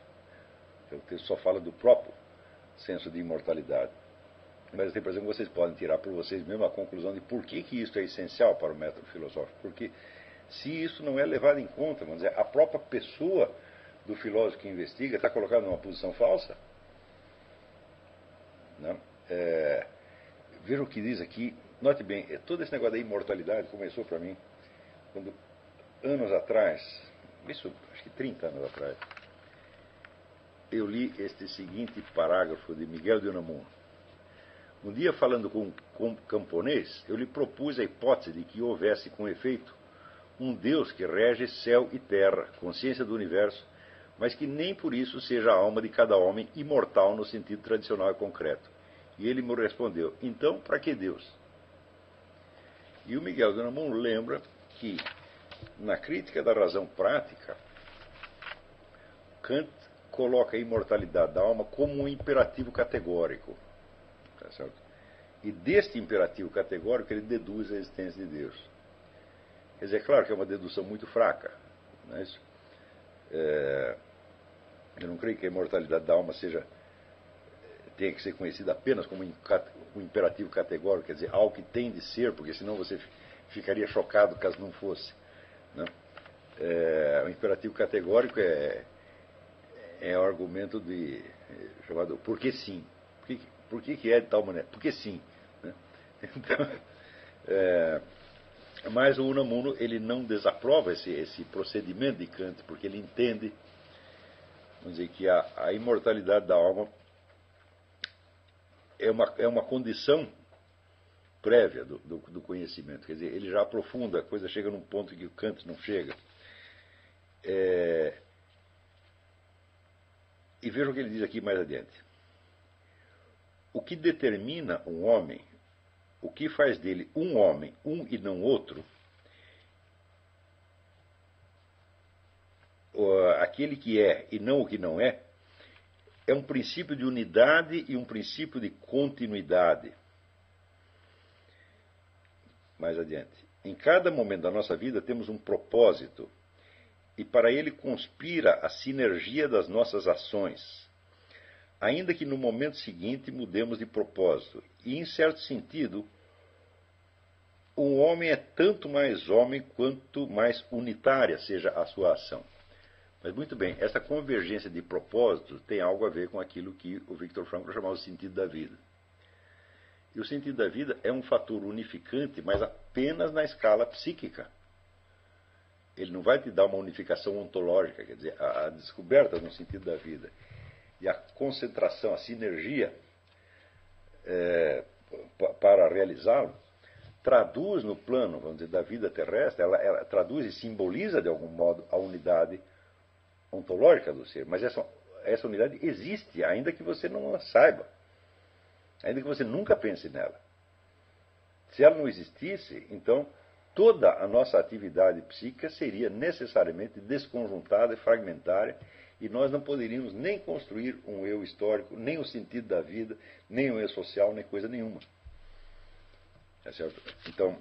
O texto só fala do próprio senso de imortalidade. Mas eu tenho a impressão que vocês podem tirar por vocês mesmo a conclusão de por que, que isso é essencial para o método filosófico. Porque se isso não é levado em conta, vamos dizer, a própria pessoa do filósofo que investiga está colocada numa posição falsa. Não? É, veja o que diz aqui, note bem, é, todo esse negócio da imortalidade começou para mim quando, anos atrás, isso acho que 30 anos atrás, eu li este seguinte parágrafo de Miguel de Unamuno. Um dia, falando com, um camponês, eu lhe propus a hipótese de que houvesse, com efeito, um Deus que rege céu e terra, consciência do universo, mas que nem por isso seja a alma de cada homem imortal no sentido tradicional e concreto. E ele me respondeu: Então, para que Deus? E o Miguel de Unamuno lembra que, na crítica da razão prática, Kant coloca a imortalidade da alma como um imperativo categórico. Tá e deste imperativo categórico ele deduz a existência de Deus. Quer dizer, é claro que é uma dedução muito fraca. Não é isso? É, eu não creio que a imortalidade da alma seja tenha que ser conhecida apenas como um imperativo categórico, quer dizer, algo que tem de ser, porque senão você ficaria chocado caso não fosse. Né? É, o imperativo categórico é, é argumento de chamado porque sim. Por que, que, é de tal maneira? Porque sim. Né? Então, é, mas o Unamuno ele não desaprova esse, esse procedimento de Kant, porque ele entende vamos dizer, que a, a imortalidade da alma é uma, é uma condição prévia do, do, do, conhecimento. Quer dizer, ele já aprofunda, a coisa chega num ponto que o Kant não chega. É... E veja o que ele diz aqui mais adiante. O que determina um homem, o que faz dele um homem, um e não outro, aquele que é e não o que não é, é um princípio de unidade e um princípio de continuidade. Mais adiante. Em cada momento da nossa vida temos um propósito, e para ele conspira a sinergia das nossas ações, ainda que no momento seguinte mudemos de propósito. E, em certo sentido, o homem é tanto mais homem quanto mais unitária seja a sua ação. Mas muito bem, essa convergência de propósitos tem algo a ver com aquilo que o Victor Frankl chamava de sentido da vida. E o sentido da vida é um fator unificante, mas apenas na escala psíquica. Ele não vai te dar uma unificação ontológica, quer dizer, a, descoberta no sentido da vida e a concentração, a sinergia é, para realizá-lo, traduz no plano, vamos dizer, da vida terrestre, ela, ela traduz e simboliza de algum modo a unidade ontológica do ser, mas essa, essa unidade existe, ainda que você não a saiba, ainda que você nunca pense nela. Se ela não existisse, então toda a nossa atividade psíquica seria necessariamente desconjuntada e fragmentária, e nós não poderíamos nem construir um eu histórico, nem o sentido da vida, nem um eu social, nem coisa nenhuma. É certo? Então,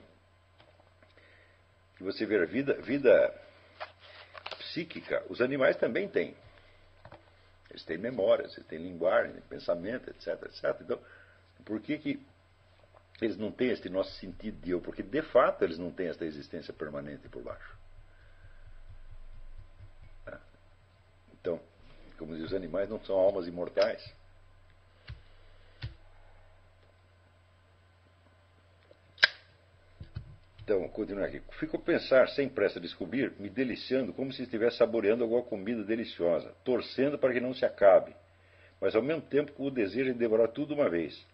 você ver vida, vida psíquica, os animais também têm. Eles têm memórias, eles têm linguagem, pensamento, etc, etc. Então, por que, que eles não têm este nosso sentido de eu? Porque, de fato, eles não têm esta existência permanente por baixo. É. Então, como diz os animais, não são almas imortais. Então, continuar aqui. Fico a pensar, sem pressa descobrir, me deliciando, como se estivesse saboreando alguma comida deliciosa, torcendo para que não se acabe, mas ao mesmo tempo com o desejo de devorar tudo uma vez.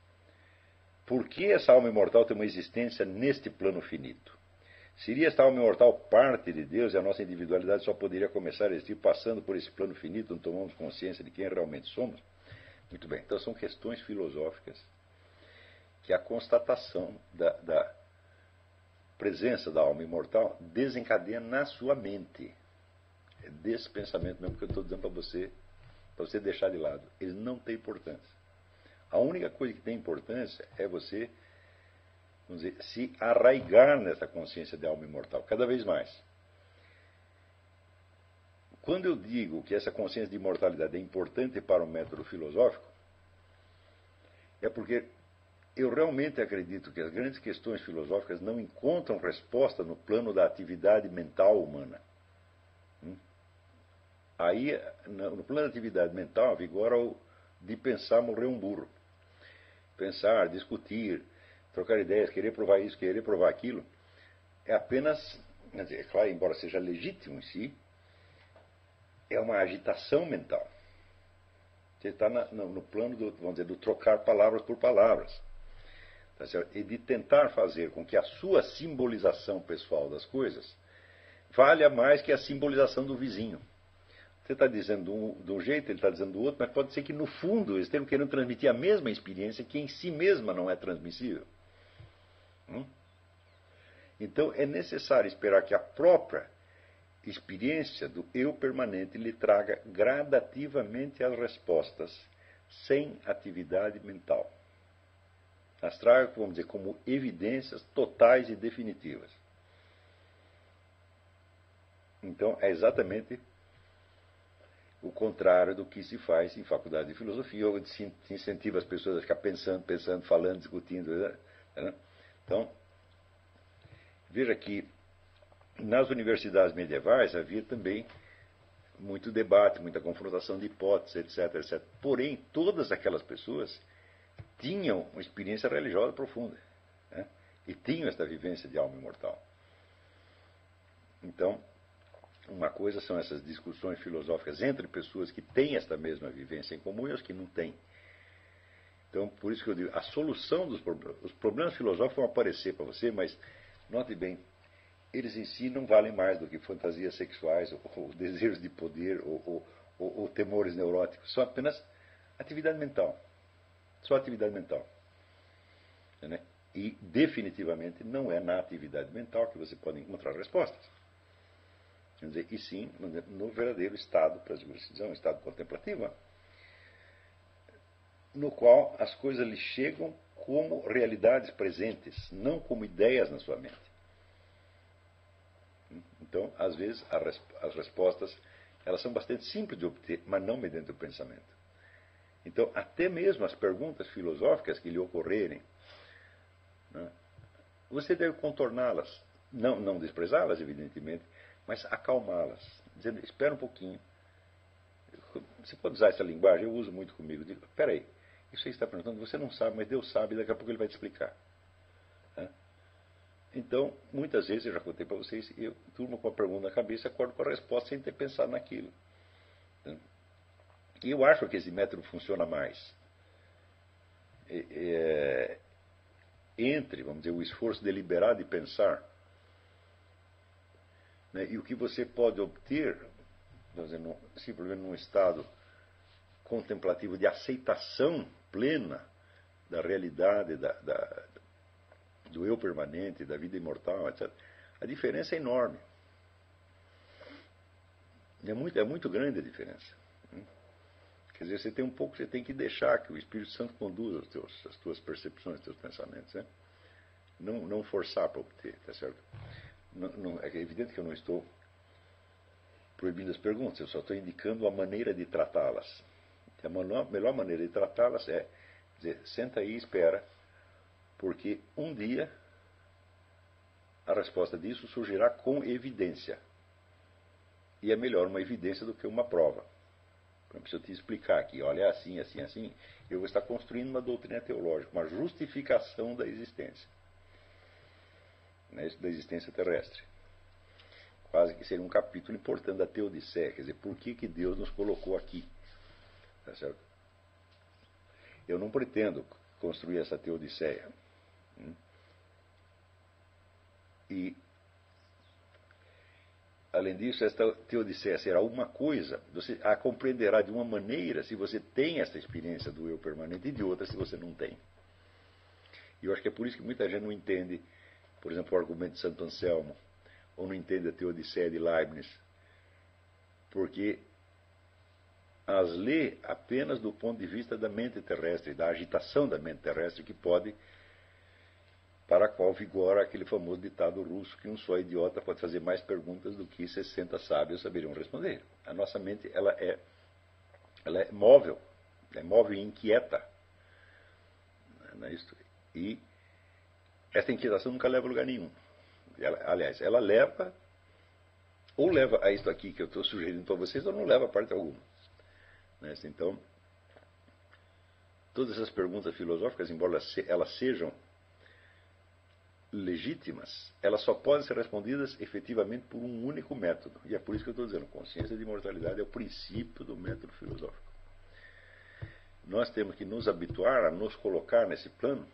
Por que essa alma imortal tem uma existência neste plano finito? Seria esta alma imortal parte de Deus e a nossa individualidade só poderia começar a existir passando por esse plano finito, onde tomamos consciência de quem realmente somos? Muito bem, então são questões filosóficas que a constatação da, da presença da alma imortal desencadeia na sua mente. É desse pensamento mesmo que eu estou dizendo para você, para você deixar de lado. Ele não tem importância. A única coisa que tem importância é você vamos dizer, se arraigar nessa consciência de alma imortal, cada vez mais. Quando eu digo que essa consciência de imortalidade é importante para o método filosófico, é porque eu realmente acredito que as grandes questões filosóficas não encontram resposta no plano da atividade mental humana. Hum? Aí, no plano da atividade mental, vigora o de pensar morrer um burro. Pensar, discutir, trocar ideias, querer provar isso, querer provar aquilo, é apenas, é claro, embora seja legítimo em si, é uma agitação mental. Você está no, no, plano do, vamos dizer, do trocar palavras por palavras. Tá e de tentar fazer com que a sua simbolização pessoal das coisas valha mais que a simbolização do vizinho. Você está dizendo um, de um, jeito, ele está dizendo do outro, mas pode ser que no fundo eles estejam querendo transmitir a mesma experiência que em si mesma não é transmissível. Hum? Então é necessário esperar que a própria experiência do eu permanente lhe traga gradativamente as respostas, sem atividade mental. As traga, vamos dizer, como evidências totais e definitivas. Então é exatamente o contrário do que se faz em faculdade de filosofia, onde se incentiva as pessoas a ficar pensando, pensando, falando, discutindo. Né? Então, veja que nas universidades medievais havia também muito debate, muita confrontação de hipóteses, etc, etc. Porém, todas aquelas pessoas tinham uma experiência religiosa profunda né? e tinham esta vivência de alma imortal. Então, uma coisa são essas discussões filosóficas entre pessoas que têm esta mesma vivência em comum e as que não têm. Então, por isso que eu digo, a solução dos problemas, os problemas filosóficos vão aparecer para você, mas note bem, eles em si não valem mais do que fantasias sexuais, ou, ou desejos de poder, ou, ou, ou, temores neuróticos. São apenas atividade mental. Só atividade mental. Né? E definitivamente não é na atividade mental que você pode encontrar respostas. Quer dizer, e sim no verdadeiro estado, para dizer, um estado contemplativo, no qual as coisas lhe chegam como realidades presentes, não como ideias na sua mente. Então, às vezes, as respostas elas são bastante simples de obter, mas não mediante o pensamento. Então, até mesmo as perguntas filosóficas que lhe ocorrerem, né, você deve contorná-las, não, não desprezá-las, evidentemente, mas acalmá-las, dizendo: espera um pouquinho. Você pode usar essa linguagem, eu uso muito comigo. Digo: peraí, isso aí está perguntando, você não sabe, mas Deus sabe, daqui a pouco ele vai te explicar. Então, muitas vezes, eu já contei para vocês, eu turmo com a pergunta na cabeça e acordo com a resposta sem ter pensado naquilo. E eu acho que esse método funciona mais. É, entre, vamos dizer, o esforço deliberado de pensar né, e o que você pode obter, dizer, no, simplesmente num estado contemplativo de aceitação plena da realidade, da, da, do eu permanente, da vida imortal, etc. A diferença é enorme. É muito, é muito grande a diferença. Quer dizer, você tem um pouco, você tem que deixar que o Espírito Santo conduza os teus, as tuas percepções, os teus pensamentos. Né? Não, não forçar para obter, tá certo? Não, não, é evidente que eu não estou proibindo as perguntas, eu só estou indicando a maneira de tratá-las. A melhor maneira de tratá-las é dizer, senta aí e espera porque um dia a resposta disso surgirá com evidência. E é melhor uma evidência do que uma prova. Se eu te explicar aqui, olha, é assim, assim, assim, eu vou estar construindo uma doutrina teológica, uma justificação da existência. Né, da existência terrestre. Quase que seria um capítulo importante da Teodiceia, quer dizer, por que, que Deus nos colocou aqui? Tá certo? Eu não pretendo construir essa Teodiceia. E, além disso, esta teodiceia será uma coisa, você a compreenderá de uma maneira se você tem essa experiência do eu permanente e de outra se você não tem. E eu acho que é por isso que muita gente não entende, por exemplo, o argumento de Santo Anselmo, ou não entende a teodiceia de Leibniz, porque as lê apenas do ponto de vista da mente terrestre, da agitação da mente terrestre, que pode para a qual vigora aquele famoso ditado russo que um só idiota pode fazer mais perguntas do que 60 sábios saberiam responder. A nossa mente ela é, ela é móvel, é móvel e inquieta. Não é isso? E essa inquietação nunca leva a lugar nenhum. Ela, aliás, ela leva, ou leva a isso aqui que eu estou sugerindo para vocês, ou não leva a parte alguma. É então, todas essas perguntas filosóficas, embora elas sejam legítimas, elas só podem ser respondidas efetivamente por um único método. E é por isso que eu estou dizendo, consciência de imortalidade é o princípio do método filosófico. Nós temos que nos habituar a nos colocar nesse plano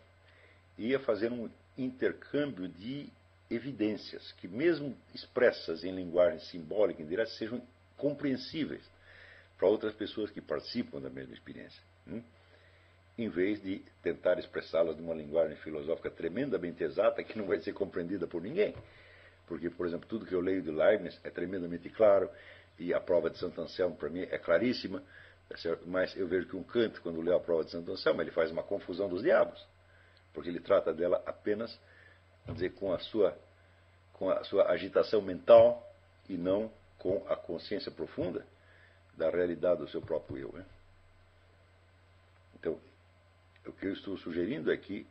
e a fazer um intercâmbio de evidências que, mesmo expressas em linguagem simbólica indireta, sejam compreensíveis. Para outras pessoas que participam da mesma experiência. Hum? Em vez de tentar expressá-las numa linguagem filosófica tremendamente exata que não vai ser compreendida por ninguém. Porque, por exemplo, tudo que eu leio de Leibniz é tremendamente claro, e a prova de Santo Anselmo, para mim, é claríssima. É mas eu vejo que um Kant, quando lê a prova de Santo Anselmo, ele faz uma confusão dos diabos. Porque ele trata dela apenas, dizer, com a sua, com a sua agitação mental e não com a consciência profunda da realidade do seu próprio eu. Né? Então, o que eu estou sugerindo é que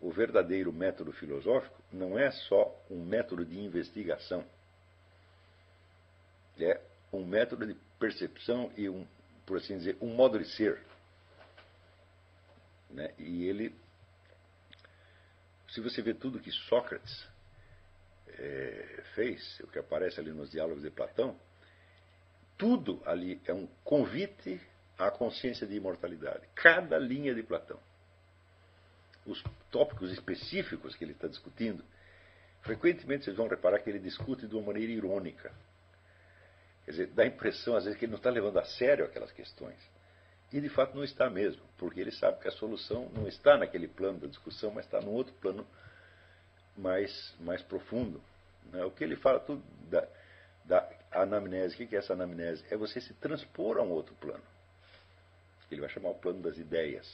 o verdadeiro método filosófico não é só um método de investigação, é um método de percepção e um, por assim dizer, um modo de ser. Né? E ele, se você vê tudo que Sócrates é, fez, o que aparece ali nos diálogos de Platão, tudo ali é um convite à consciência de imortalidade. Cada linha de Platão. Os tópicos específicos que ele está discutindo, frequentemente vocês vão reparar que ele discute de uma maneira irônica. Quer dizer, dá a impressão às vezes que ele não está levando a sério aquelas questões. E de fato não está mesmo, porque ele sabe que a solução não está naquele plano da discussão, mas está num outro plano mais, mais profundo. Né? O que ele fala tudo da, da anamnese, o que é essa anamnese? É você se transpor a um outro plano. Ele vai chamar o plano das ideias.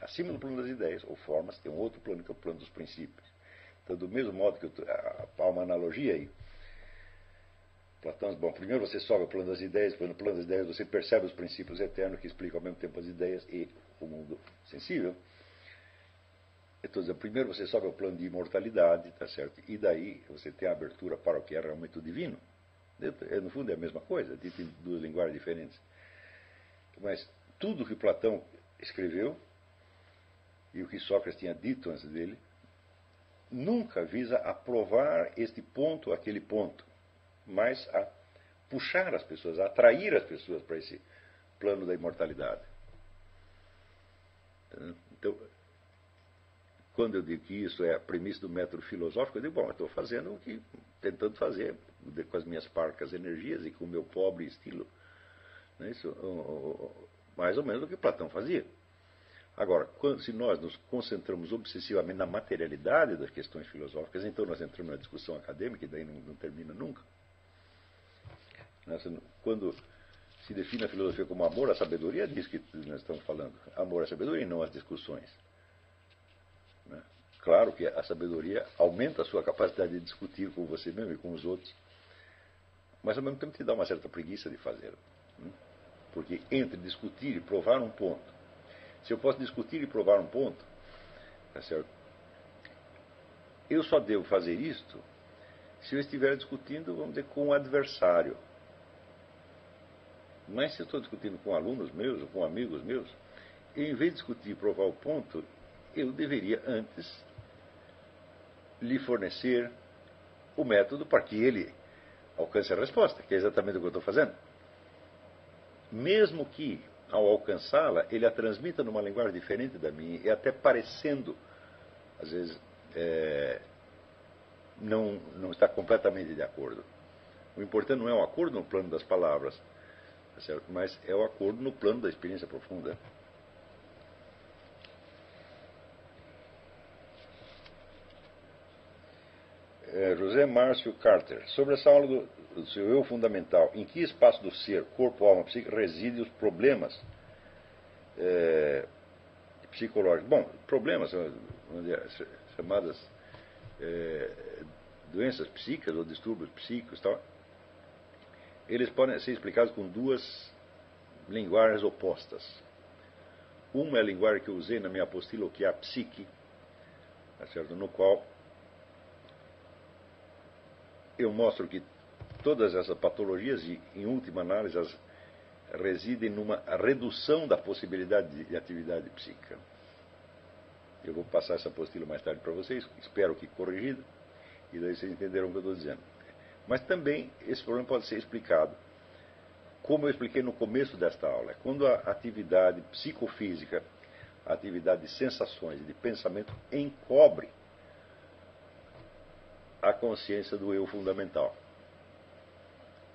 Acima do plano das ideias, ou formas, tem um outro plano que é o plano dos princípios. Então, do mesmo modo que eu, há uma analogia aí. Platão bom, primeiro você sobe o plano das ideias, depois no plano das ideias você percebe os princípios eternos que explicam ao mesmo tempo as ideias e o mundo sensível. Dizendo, primeiro você sobe ao plano de imortalidade, tá certo? E daí você tem a abertura para o que é realmente o divino. É, no fundo é a mesma coisa, dito em duas linguagens diferentes. Mas tudo que Platão escreveu e o que Sócrates tinha dito antes dele nunca visa aprovar este ponto, aquele ponto, mas a puxar as pessoas, a atrair as pessoas para esse plano da imortalidade. Então, quando eu digo que isso é a premissa do método filosófico, eu digo, bom, eu estou fazendo o que tentando fazer com as minhas parcas energias e com o meu pobre estilo. Né? Isso, mais ou menos o que Platão fazia. Agora, quando, se nós nos concentramos obsessivamente na materialidade das questões filosóficas, então nós entramos na discussão acadêmica e daí não, não termina nunca. Quando se define a filosofia como amor à sabedoria, diz que nós estamos falando. Amor à sabedoria e não às discussões. Claro que a sabedoria aumenta a sua capacidade de discutir com você mesmo e com os outros, mas ao mesmo tempo te dá uma certa preguiça de fazer. Né? Porque entre discutir e provar um ponto, se eu posso discutir e provar um ponto, tá certo? eu só devo fazer isto se eu estiver discutindo, vamos dizer, com um adversário. Mas se eu estou discutindo com alunos meus ou com amigos meus, eu, em vez de discutir e provar o ponto, eu deveria antes lhe fornecer o método para que ele alcance a resposta, que é exatamente o que eu estou fazendo. Mesmo que, ao alcançá-la, ele a transmita numa linguagem diferente da minha, e até parecendo, às vezes, é, não, não está completamente de acordo. O importante não é o acordo no plano das palavras, tá mas é o acordo no plano da experiência profunda. José Márcio Carter, sobre essa aula do, do, seu eu fundamental, em que espaço do ser, corpo, alma, psique, residem os problemas é, psicológicos? Bom, problemas, chamadas é, doenças psíquicas ou distúrbios psíquicos, tal, eles podem ser explicados com duas linguagens opostas. Uma é a linguagem que eu usei na minha apostila, que é a psique, tá certo? no qual eu mostro que todas essas patologias, em última análise, residem numa redução da possibilidade de atividade psíquica. Eu vou passar essa apostila mais tarde para vocês, espero que corrigida, e daí vocês entenderam o que eu estou dizendo. Mas também esse problema pode ser explicado, como eu expliquei no começo desta aula, quando a atividade psicofísica, a atividade de sensações e de pensamento encobre a consciência do eu fundamental.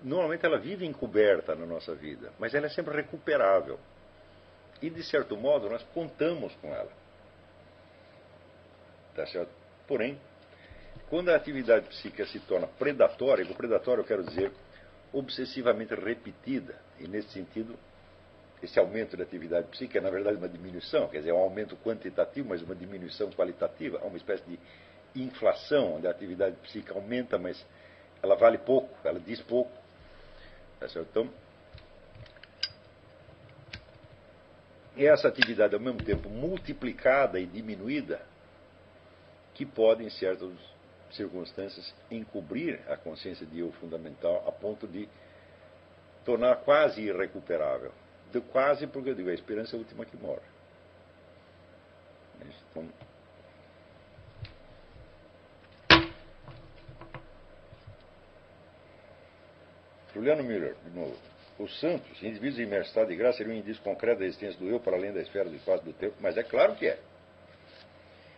normalmente ela vive encoberta na nossa vida, mas ela é sempre recuperável. E, de certo modo, nós contamos com ela. Tá certo? Porém, quando a atividade psíquica se torna predatória, com predatório eu quero dizer obsessivamente repetida, e nesse sentido, esse aumento da atividade psíquica é, na verdade, uma diminuição, quer dizer, é um aumento quantitativo, mas uma diminuição qualitativa, há uma espécie de inflação, onde a atividade psíquica aumenta, mas ela vale pouco, ela diz pouco. Tá certo? Então, é essa atividade, ao mesmo tempo, multiplicada e diminuída, que pode, em certas circunstâncias, encobrir a consciência de eu fundamental a ponto de tornar quase irrecuperável. De quase porque eu digo, a esperança é a última que morre. Então, Juliano Miller, de novo. Os santos, indivíduos em estado de graça, seriam um indício concreto da existência do eu para além da esfera do espaço do tempo, mas é claro que é.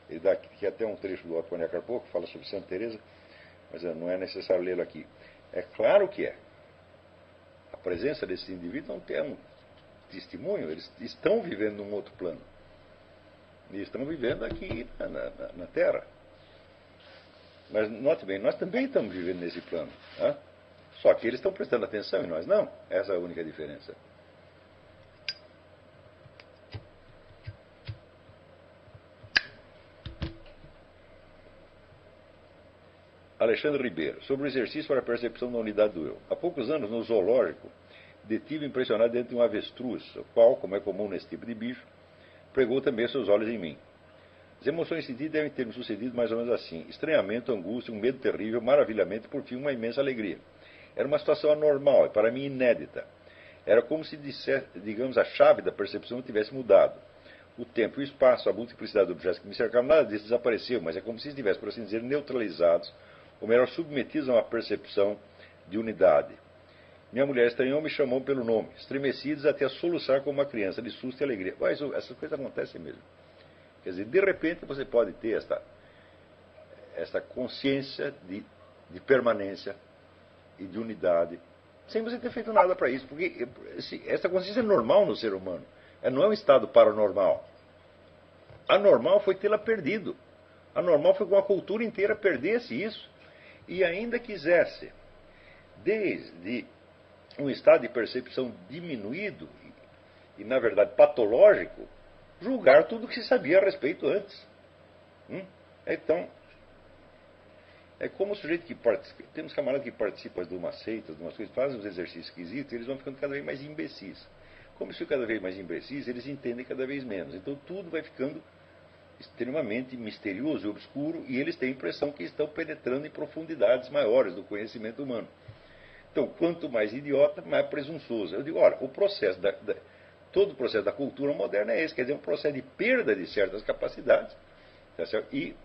Ele dá aqui até um trecho do Otto Carpo que fala sobre Santa Teresa, mas eh, não é necessário lê-lo aqui. É claro que é. A presença desses indivíduos não é um testemunho, eles estão vivendo num outro plano. E estão vivendo aqui na, na, na Terra. Mas note bem, nós também estamos vivendo nesse plano. Né? Só que eles estão prestando atenção e nós não. Essa é a única diferença. Alexandre Ribeiro, sobre o exercício para a percepção da unidade do eu. Há poucos anos, no zoológico, detive impressionado dentro de um avestruz, o qual, como é comum nesse tipo de bicho, pregou também seus olhos em mim. As emoções sentidas devem ter me sucedido mais ou menos assim: estranhamento, angústia, um medo terrível, maravilhamento por fim, uma imensa alegria. Era uma situação anormal e, para mim, inédita. Era como se, digamos, a chave da percepção tivesse mudado. O tempo e o espaço, a multiplicidade de objetos que me cercavam, nada disso desapareceu, mas é como se estivesse, por assim dizer, neutralizados, ou melhor, submetidos a uma percepção de unidade. Minha mulher estranhou me chamou pelo nome, estremecidos até a soluçar como uma criança, de susto e alegria. Mas essas coisas acontecem mesmo. Quer dizer, de repente você pode ter esta, esta consciência de, de permanência e de unidade, sem você ter feito nada para isso. Porque essa consciência é normal no ser humano. É, não é um estado paranormal. A normal foi tê-la perdido. A normal foi que a cultura inteira perdesse isso e ainda quisesse, desde um estado de percepção diminuído e, e na verdade, patológico, julgar tudo o que se sabia a respeito antes. Hum? Então, é como o sujeito que participa. Temos camaradas que participam de uma seita, de umas coisas, fazem os exercícios esquisitos, eles vão ficando cada vez mais imbecis. Como isso cada vez mais imbecis, eles entendem cada vez menos. Então tudo vai ficando extremamente misterioso e obscuro, e eles têm a impressão que estão penetrando em profundidades maiores do conhecimento humano. Então, quanto mais idiota, mais presunçoso. Eu digo, olha, o processo da, da, todo o processo da cultura moderna é esse, quer dizer, um processo de perda de certas capacidades, tá e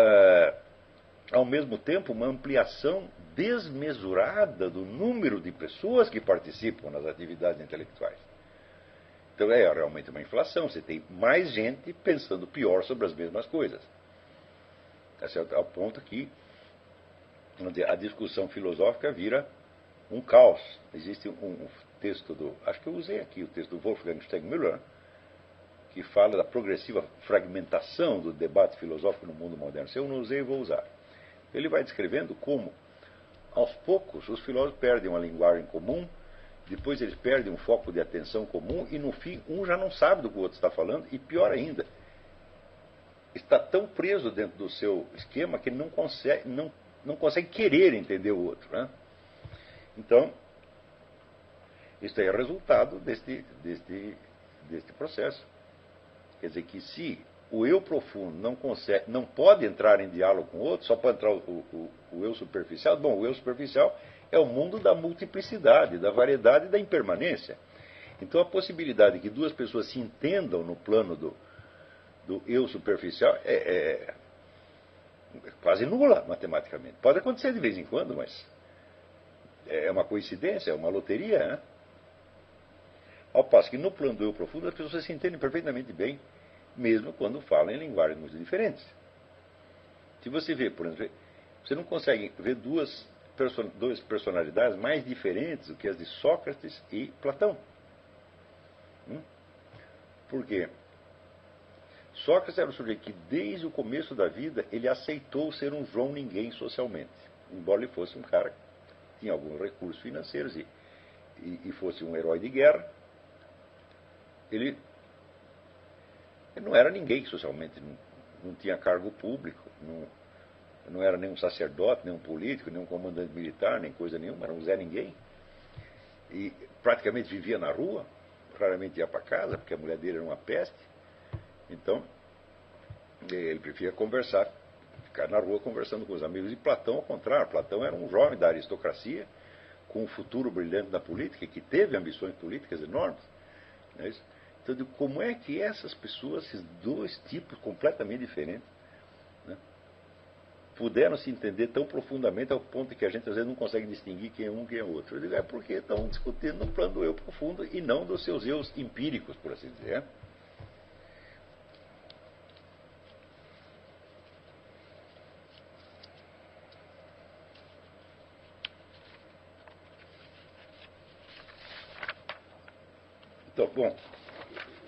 uh, ao mesmo tempo, uma ampliação desmesurada do número de pessoas que participam nas atividades intelectuais. Então é realmente uma inflação, você tem mais gente pensando pior sobre as mesmas coisas. Tá certo? Ao ponto que a discussão filosófica vira um caos. Existe um texto do. Acho que eu usei aqui o texto do Wolfgang Stegmüller, que fala da progressiva fragmentação do debate filosófico no mundo moderno. Se eu não usei, vou usar. Ele vai descrevendo como, aos poucos, os filósofos perdem uma linguagem comum, depois eles perdem um foco de atenção comum, e no fim, um já não sabe do que o outro está falando, e pior ainda, está tão preso dentro do seu esquema que não consegue, não, não consegue querer entender o outro. Né? Então, isso é resultado deste, deste, deste processo. Quer dizer que se o eu profundo não consegue, não pode entrar em diálogo com o outro, só pode entrar o, o, o eu superficial, bom, o eu superficial é o mundo da multiplicidade, da variedade e da impermanência. Então a possibilidade de que duas pessoas se entendam no plano do, do eu superficial é, é, é quase nula matematicamente. Pode acontecer de vez em quando, mas é uma coincidência, é uma loteria, né? Ao passo que no plano do eu profundo as pessoas se entendem perfeitamente bem, mesmo quando falam em linguagens muito diferentes. Se você vê, por exemplo, Você não consegue ver duas, duas personalidades mais diferentes do que as de Sócrates e Platão. Hum? Por quê? Sócrates era um sujeito que, desde o começo da vida, ele aceitou ser um João Ninguém socialmente. Embora ele fosse um cara que tinha alguns recursos financeiros e, e, e fosse um herói de guerra, ele, ele não era ninguém socialmente, não, não tinha cargo público, não, não era nem um sacerdote, nem um político, nem um comandante militar, nem coisa nenhuma, era um Zé Ninguém. E praticamente vivia na rua, raramente ia para casa, porque a mulher dele era uma peste. Então, ele preferia conversar, ficar na rua conversando com os amigos. E Platão, ao contrário, Platão era um jovem da aristocracia, com um futuro brilhante na política, que teve ambições políticas enormes. É então, como é que essas pessoas, esses dois tipos completamente diferentes, né, puderam se entender tão profundamente ao ponto que a gente às vezes não consegue distinguir quem é um e quem é outro? Eu digo, é porque estão discutindo no plano do eu profundo e não dos seus eus empíricos, por assim dizer. Então, bom,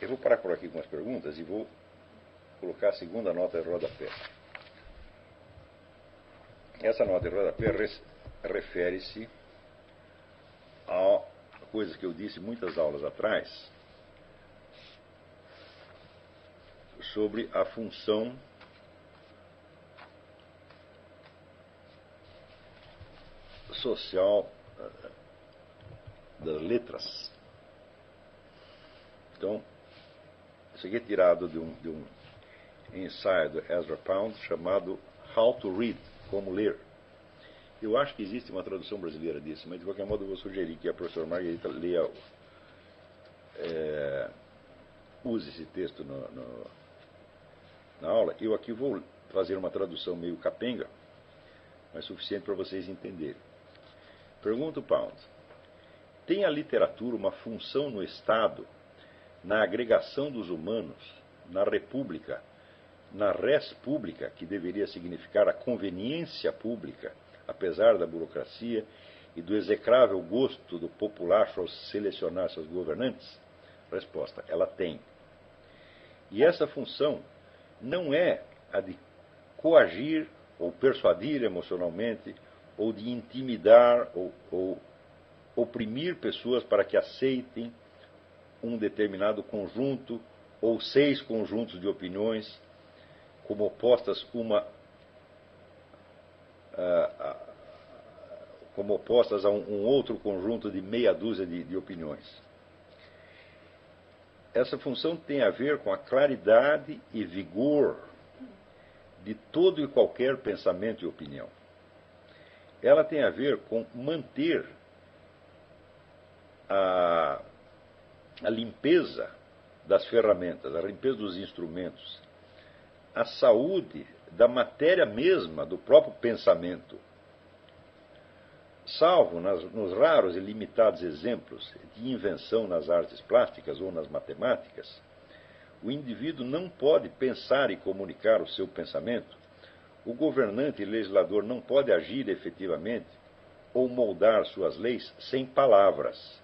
eu vou parar por aqui com as perguntas e vou colocar a segunda nota de rodapé. Essa nota de rodapé refere-se a coisas que eu disse muitas aulas atrás sobre a função social eh, das letras. Então, isso aqui é tirado de um, de um ensaio do Ezra Pound chamado How to Read, Como Ler. Eu acho que existe uma tradução brasileira disso, mas de qualquer modo eu vou sugerir que a professora Margarita leia, é, use esse texto no, no, na aula. Eu aqui vou fazer uma tradução meio capenga, mas suficiente para vocês entenderem. Pergunta o Pound. Tem a literatura uma função no Estado na agregação dos humanos, na república, na res pública, que deveria significar a conveniência pública, apesar da burocracia e do execrável gosto do populacho ao selecionar seus governantes? Resposta: ela tem. E essa função não é a de coagir ou persuadir emocionalmente, ou de intimidar ou, ou oprimir pessoas para que aceitem um determinado conjunto ou seis conjuntos de opiniões como opostas uma como opostas a um, um, outro conjunto de meia dúzia de, de opiniões. Essa função tem a ver com a claridade e vigor de todo e qualquer pensamento e opinião. Ela tem a ver com manter a a limpeza das ferramentas, a limpeza dos instrumentos, a saúde da matéria mesma do próprio pensamento. Salvo nas, nos raros e limitados exemplos de invenção nas artes plásticas ou nas matemáticas, o indivíduo não pode pensar e comunicar o seu pensamento, o governante e legislador não pode agir efetivamente ou moldar suas leis sem palavras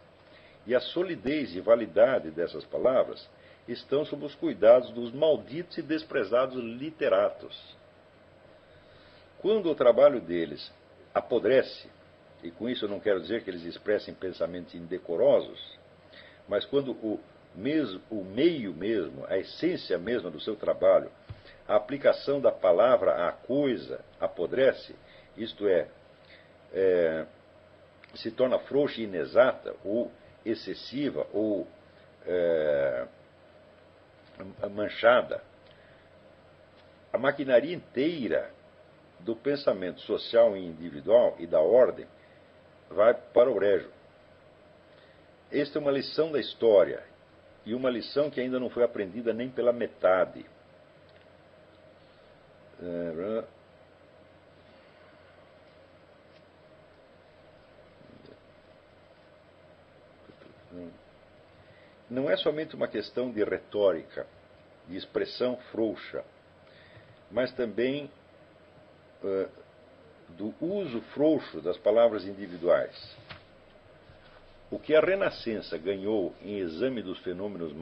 e a solidez e validade dessas palavras estão sob os cuidados dos malditos e desprezados literatos. Quando o trabalho deles apodrece, e com isso eu não quero dizer que eles expressem pensamentos indecorosos, mas quando o, mesmo, o meio mesmo, a essência mesma do seu trabalho, a aplicação da palavra à coisa apodrece, isto é, é se torna frouxa e inexata, ou excessiva ou é, manchada, a maquinaria inteira do pensamento social e individual e da ordem vai para o brejo. Esta é uma lição da história e uma lição que ainda não foi aprendida nem pela metade. É, não é somente uma questão de retórica, de expressão frouxa, mas também uh, do uso frouxo das palavras individuais. O que a Renascença ganhou em exame dos fenômenos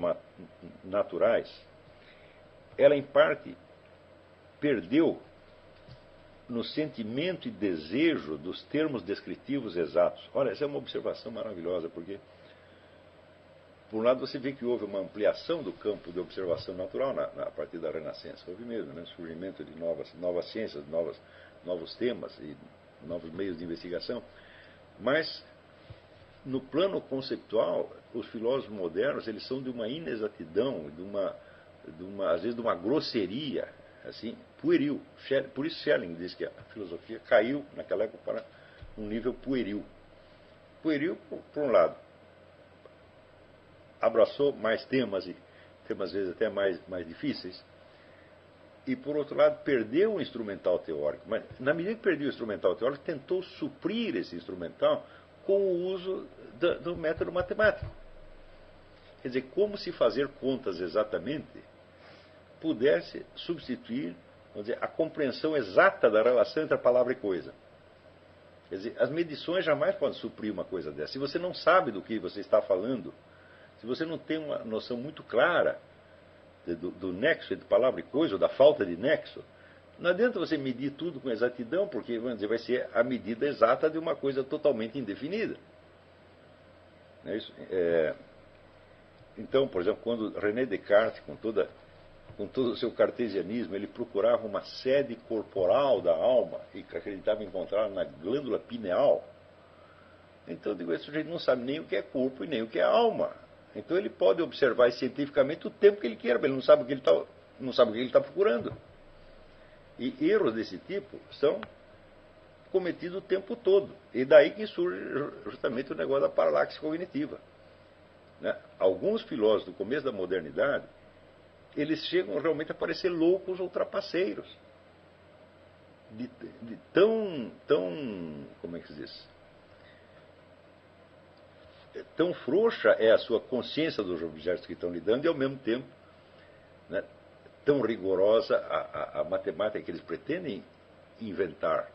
naturais, ela em parte perdeu no sentimento e desejo dos termos descritivos exatos. Olha, essa é uma observação maravilhosa, porque, por um lado, você vê que houve uma ampliação do campo de observação natural na, na a partir da Renascença. Houve mesmo, né? surgimento de novas, novas ciências, novas, novos temas e novos meios de investigação. Mas, no plano conceptual, os filósofos modernos eles são de uma inexatidão, de uma, de uma, às vezes de uma grosseria assim, pueril. Por isso Schelling diz que a filosofia caiu naquela época para um nível pueril. Pueril, por, por um lado, abraçou mais temas e temas às vezes até mais, mais difíceis, e por outro lado perdeu o instrumental teórico. Mas na medida que perdeu o instrumental teórico, tentou suprir esse instrumental com o uso do, do método matemático. Quer dizer, como se fazer contas exatamente pudesse substituir dizer, a compreensão exata da relação entre a palavra e coisa. Quer dizer, as medições jamais podem suprir uma coisa dessa. Se você não sabe do que você está falando, se você não tem uma noção muito clara do, do nexo entre palavra e coisa, ou da falta de nexo, não adianta você medir tudo com exatidão, porque vamos dizer, vai ser a medida exata de uma coisa totalmente indefinida. É é... Então, por exemplo, quando René Descartes, com toda com todo o seu cartesianismo, ele procurava uma sede corporal da alma e acreditava encontrar na glândula pineal. Então digo, esse sujeito não sabe nem o que é corpo e nem o que é alma. Então ele pode observar cientificamente o tempo que ele quer, mas ele não sabe o que ele está, não sabe o que ele está procurando. E erros desse tipo são cometidos o tempo todo. E daí que surge justamente o negócio da paralaxe cognitiva. Né? Alguns filósofos do começo da modernidade eles chegam realmente a parecer loucos ou trapaceiros. De, de tão, tão, como é que se diz? Tão frouxa é a sua consciência dos objetos que estão lidando e, ao mesmo tempo, né, tão rigorosa a, a, a, matemática que eles pretendem inventar.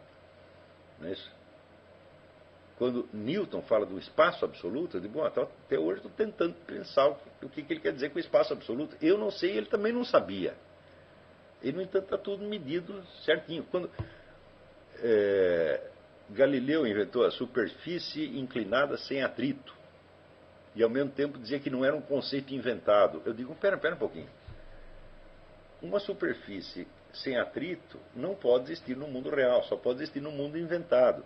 Não é isso? Quando Newton fala do espaço absoluto, eu digo, bom, até hoje estou tentando pensar o que, ele quer dizer com espaço absoluto. Eu não sei, ele também não sabia. E, no entanto, está tudo medido certinho. Quando é, Galileu inventou a superfície inclinada sem atrito, e ao mesmo tempo dizia que não era um conceito inventado, eu digo, pera, pera um pouquinho. Uma superfície sem atrito não pode existir no mundo real, só pode existir no mundo inventado.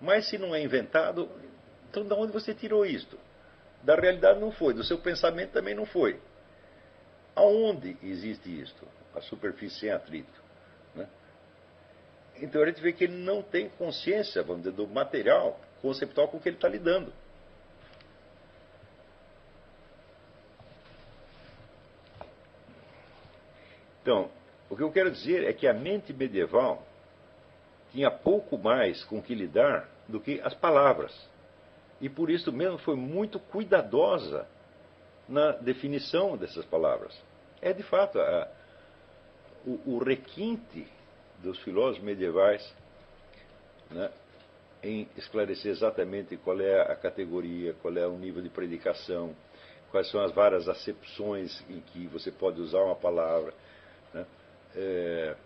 Mas se não é inventado, então de onde você tirou isto? Da realidade não foi, do seu pensamento também não foi. Aonde existe isto? A superfície sem atrito. Né? Então a gente vê que ele não tem consciência, vamos dizer, do material conceptual com que ele está lidando. Então, o que eu quero dizer é que a mente medieval tinha pouco mais com que lidar do que as palavras. E por isso mesmo foi muito cuidadosa na definição dessas palavras. É de fato a, o, o, requinte dos filósofos medievais né, em esclarecer exatamente qual é a categoria, qual é o nível de predicação, quais são as várias acepções em que você pode usar uma palavra. É,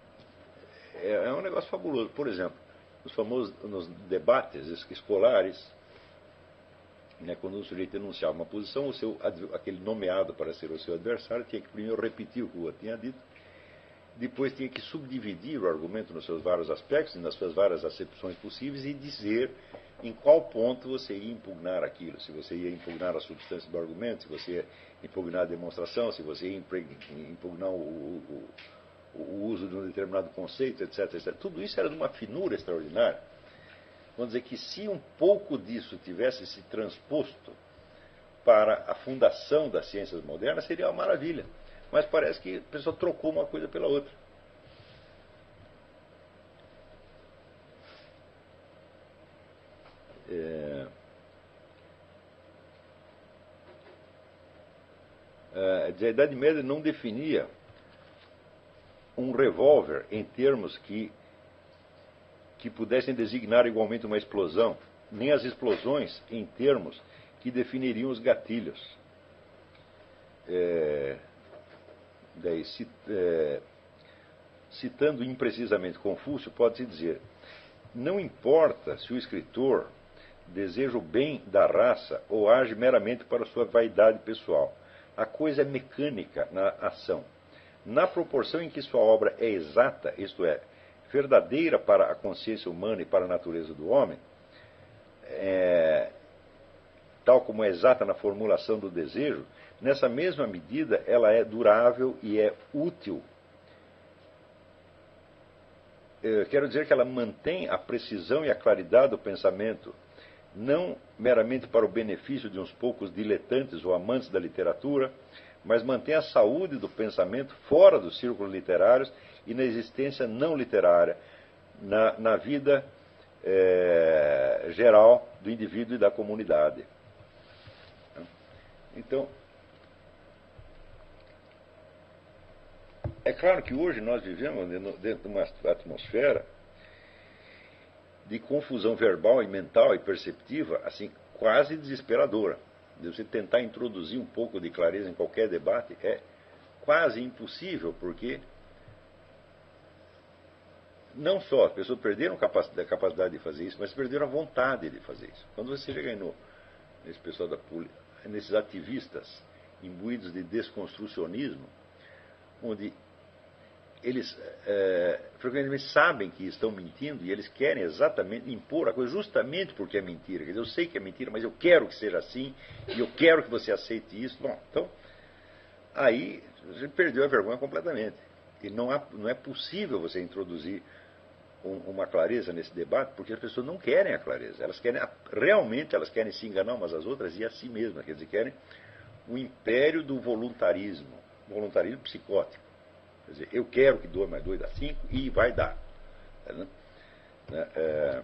é, é um negócio fabuloso. Por exemplo, nos famosos nos debates escolares, né, quando o sujeito enunciava uma posição, o seu, aquele nomeado para ser o seu adversário tinha que primeiro repetir o que o outro tinha dito, depois tinha que subdividir o argumento nos seus vários aspectos, nas suas várias acepções possíveis e dizer em qual ponto você ia impugnar aquilo, se você ia impugnar a substância do argumento, se você ia impugnar a demonstração, se você ia impugnar o, o o uso de um determinado conceito, etc, etc. Tudo isso era de uma finura extraordinária. Vamos dizer que se um pouco disso tivesse se transposto para a fundação das ciências modernas, seria uma maravilha. Mas parece que a pessoa trocou uma coisa pela outra. É... É, a Idade Média não definia um revólver em termos que que pudessem designar igualmente uma explosão, nem as explosões em termos que definiriam os gatilhos. É, daí, é, citando imprecisamente Confúcio, pode-se dizer: não importa se o escritor deseja o bem da raça ou age meramente para sua vaidade pessoal. A coisa é mecânica na ação. Na proporção em que sua obra é exata, isto é, verdadeira para a consciência humana e para a natureza do homem, é, tal como é exata na formulação do desejo, nessa mesma medida ela é durável e é útil. Eu quero dizer que ela mantém a precisão e a claridade do pensamento, não meramente para o benefício de uns poucos diletantes ou amantes da literatura, mas mantém a saúde do pensamento fora dos círculos literários e na existência não literária, na, na vida é, geral do indivíduo e da comunidade. Então, é claro que hoje nós vivemos dentro de uma atmosfera de confusão verbal e mental e perceptiva, assim, quase desesperadora. De você tentar introduzir um pouco de clareza em qualquer debate é quase impossível, porque não só as pessoas perderam a capacidade de fazer isso, mas perderam a vontade de fazer isso. Quando você chega no, nesse pessoal da nesses ativistas imbuídos de desconstrucionismo, onde eles é, frequentemente sabem que estão mentindo e eles querem exatamente impor a coisa justamente porque é mentira. Quer dizer, eu sei que é mentira, mas eu quero que seja assim e eu quero que você aceite isso. Bom, então, aí você perdeu a vergonha completamente. E não, há, não é possível você introduzir um, uma clareza nesse debate, porque as pessoas não querem a clareza. Elas querem, realmente, elas querem se enganar umas às outras e a si mesmas. Quer dizer, querem o império do voluntarismo, voluntarismo psicótico. Quer dizer, eu quero que 2 mais 2 dá 5 e vai dar. Né? É,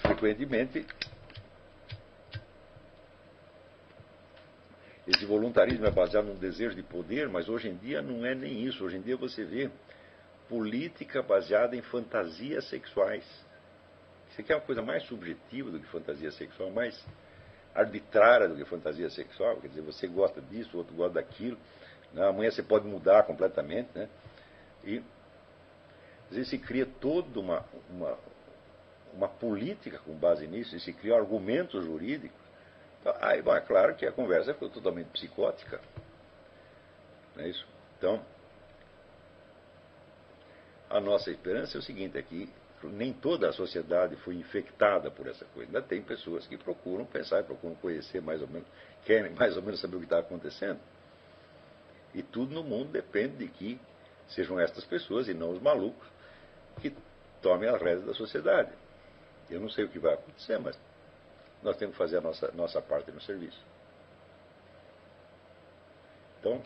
frequentemente, esse voluntarismo é baseado num desejo de poder, mas hoje em dia não é nem isso. Hoje em dia você vê política baseada em fantasias sexuais. Isso aqui é uma coisa mais subjetiva do que fantasia sexual, mais arbitrária do que fantasia sexual. Quer dizer, você gosta disso, o outro gosta daquilo. Né? Amanhã você pode mudar completamente. Né? E às vezes se cria toda uma, uma, uma política com base nisso, e se criam argumentos jurídicos. Então, aí, bom, é claro que a conversa ficou totalmente psicótica. Não é isso? Então, a nossa esperança é o seguinte, é que nem toda a sociedade foi infectada por essa coisa. Ainda tem pessoas que procuram pensar, procuram conhecer mais ou menos, querem mais ou menos saber o que está acontecendo. E tudo no mundo depende de que sejam estas pessoas e não os malucos que tomem as rédeas da sociedade. Eu não sei o que vai acontecer, mas nós temos que fazer a nossa, nossa parte no serviço. Então,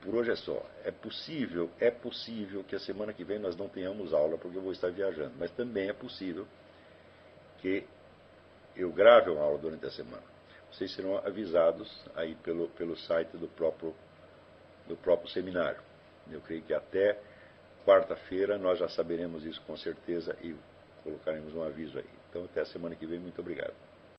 por hoje é só. É possível, é possível que a semana que vem nós não tenhamos aula porque eu vou estar viajando, mas também é possível que eu grave uma aula durante a semana vocês serão avisados aí pelo, pelo site do próprio, do próprio seminário. Eu creio que até quarta-feira nós já saberemos isso com certeza e colocaremos um aviso aí. Então, até a semana que vem, muito obrigado.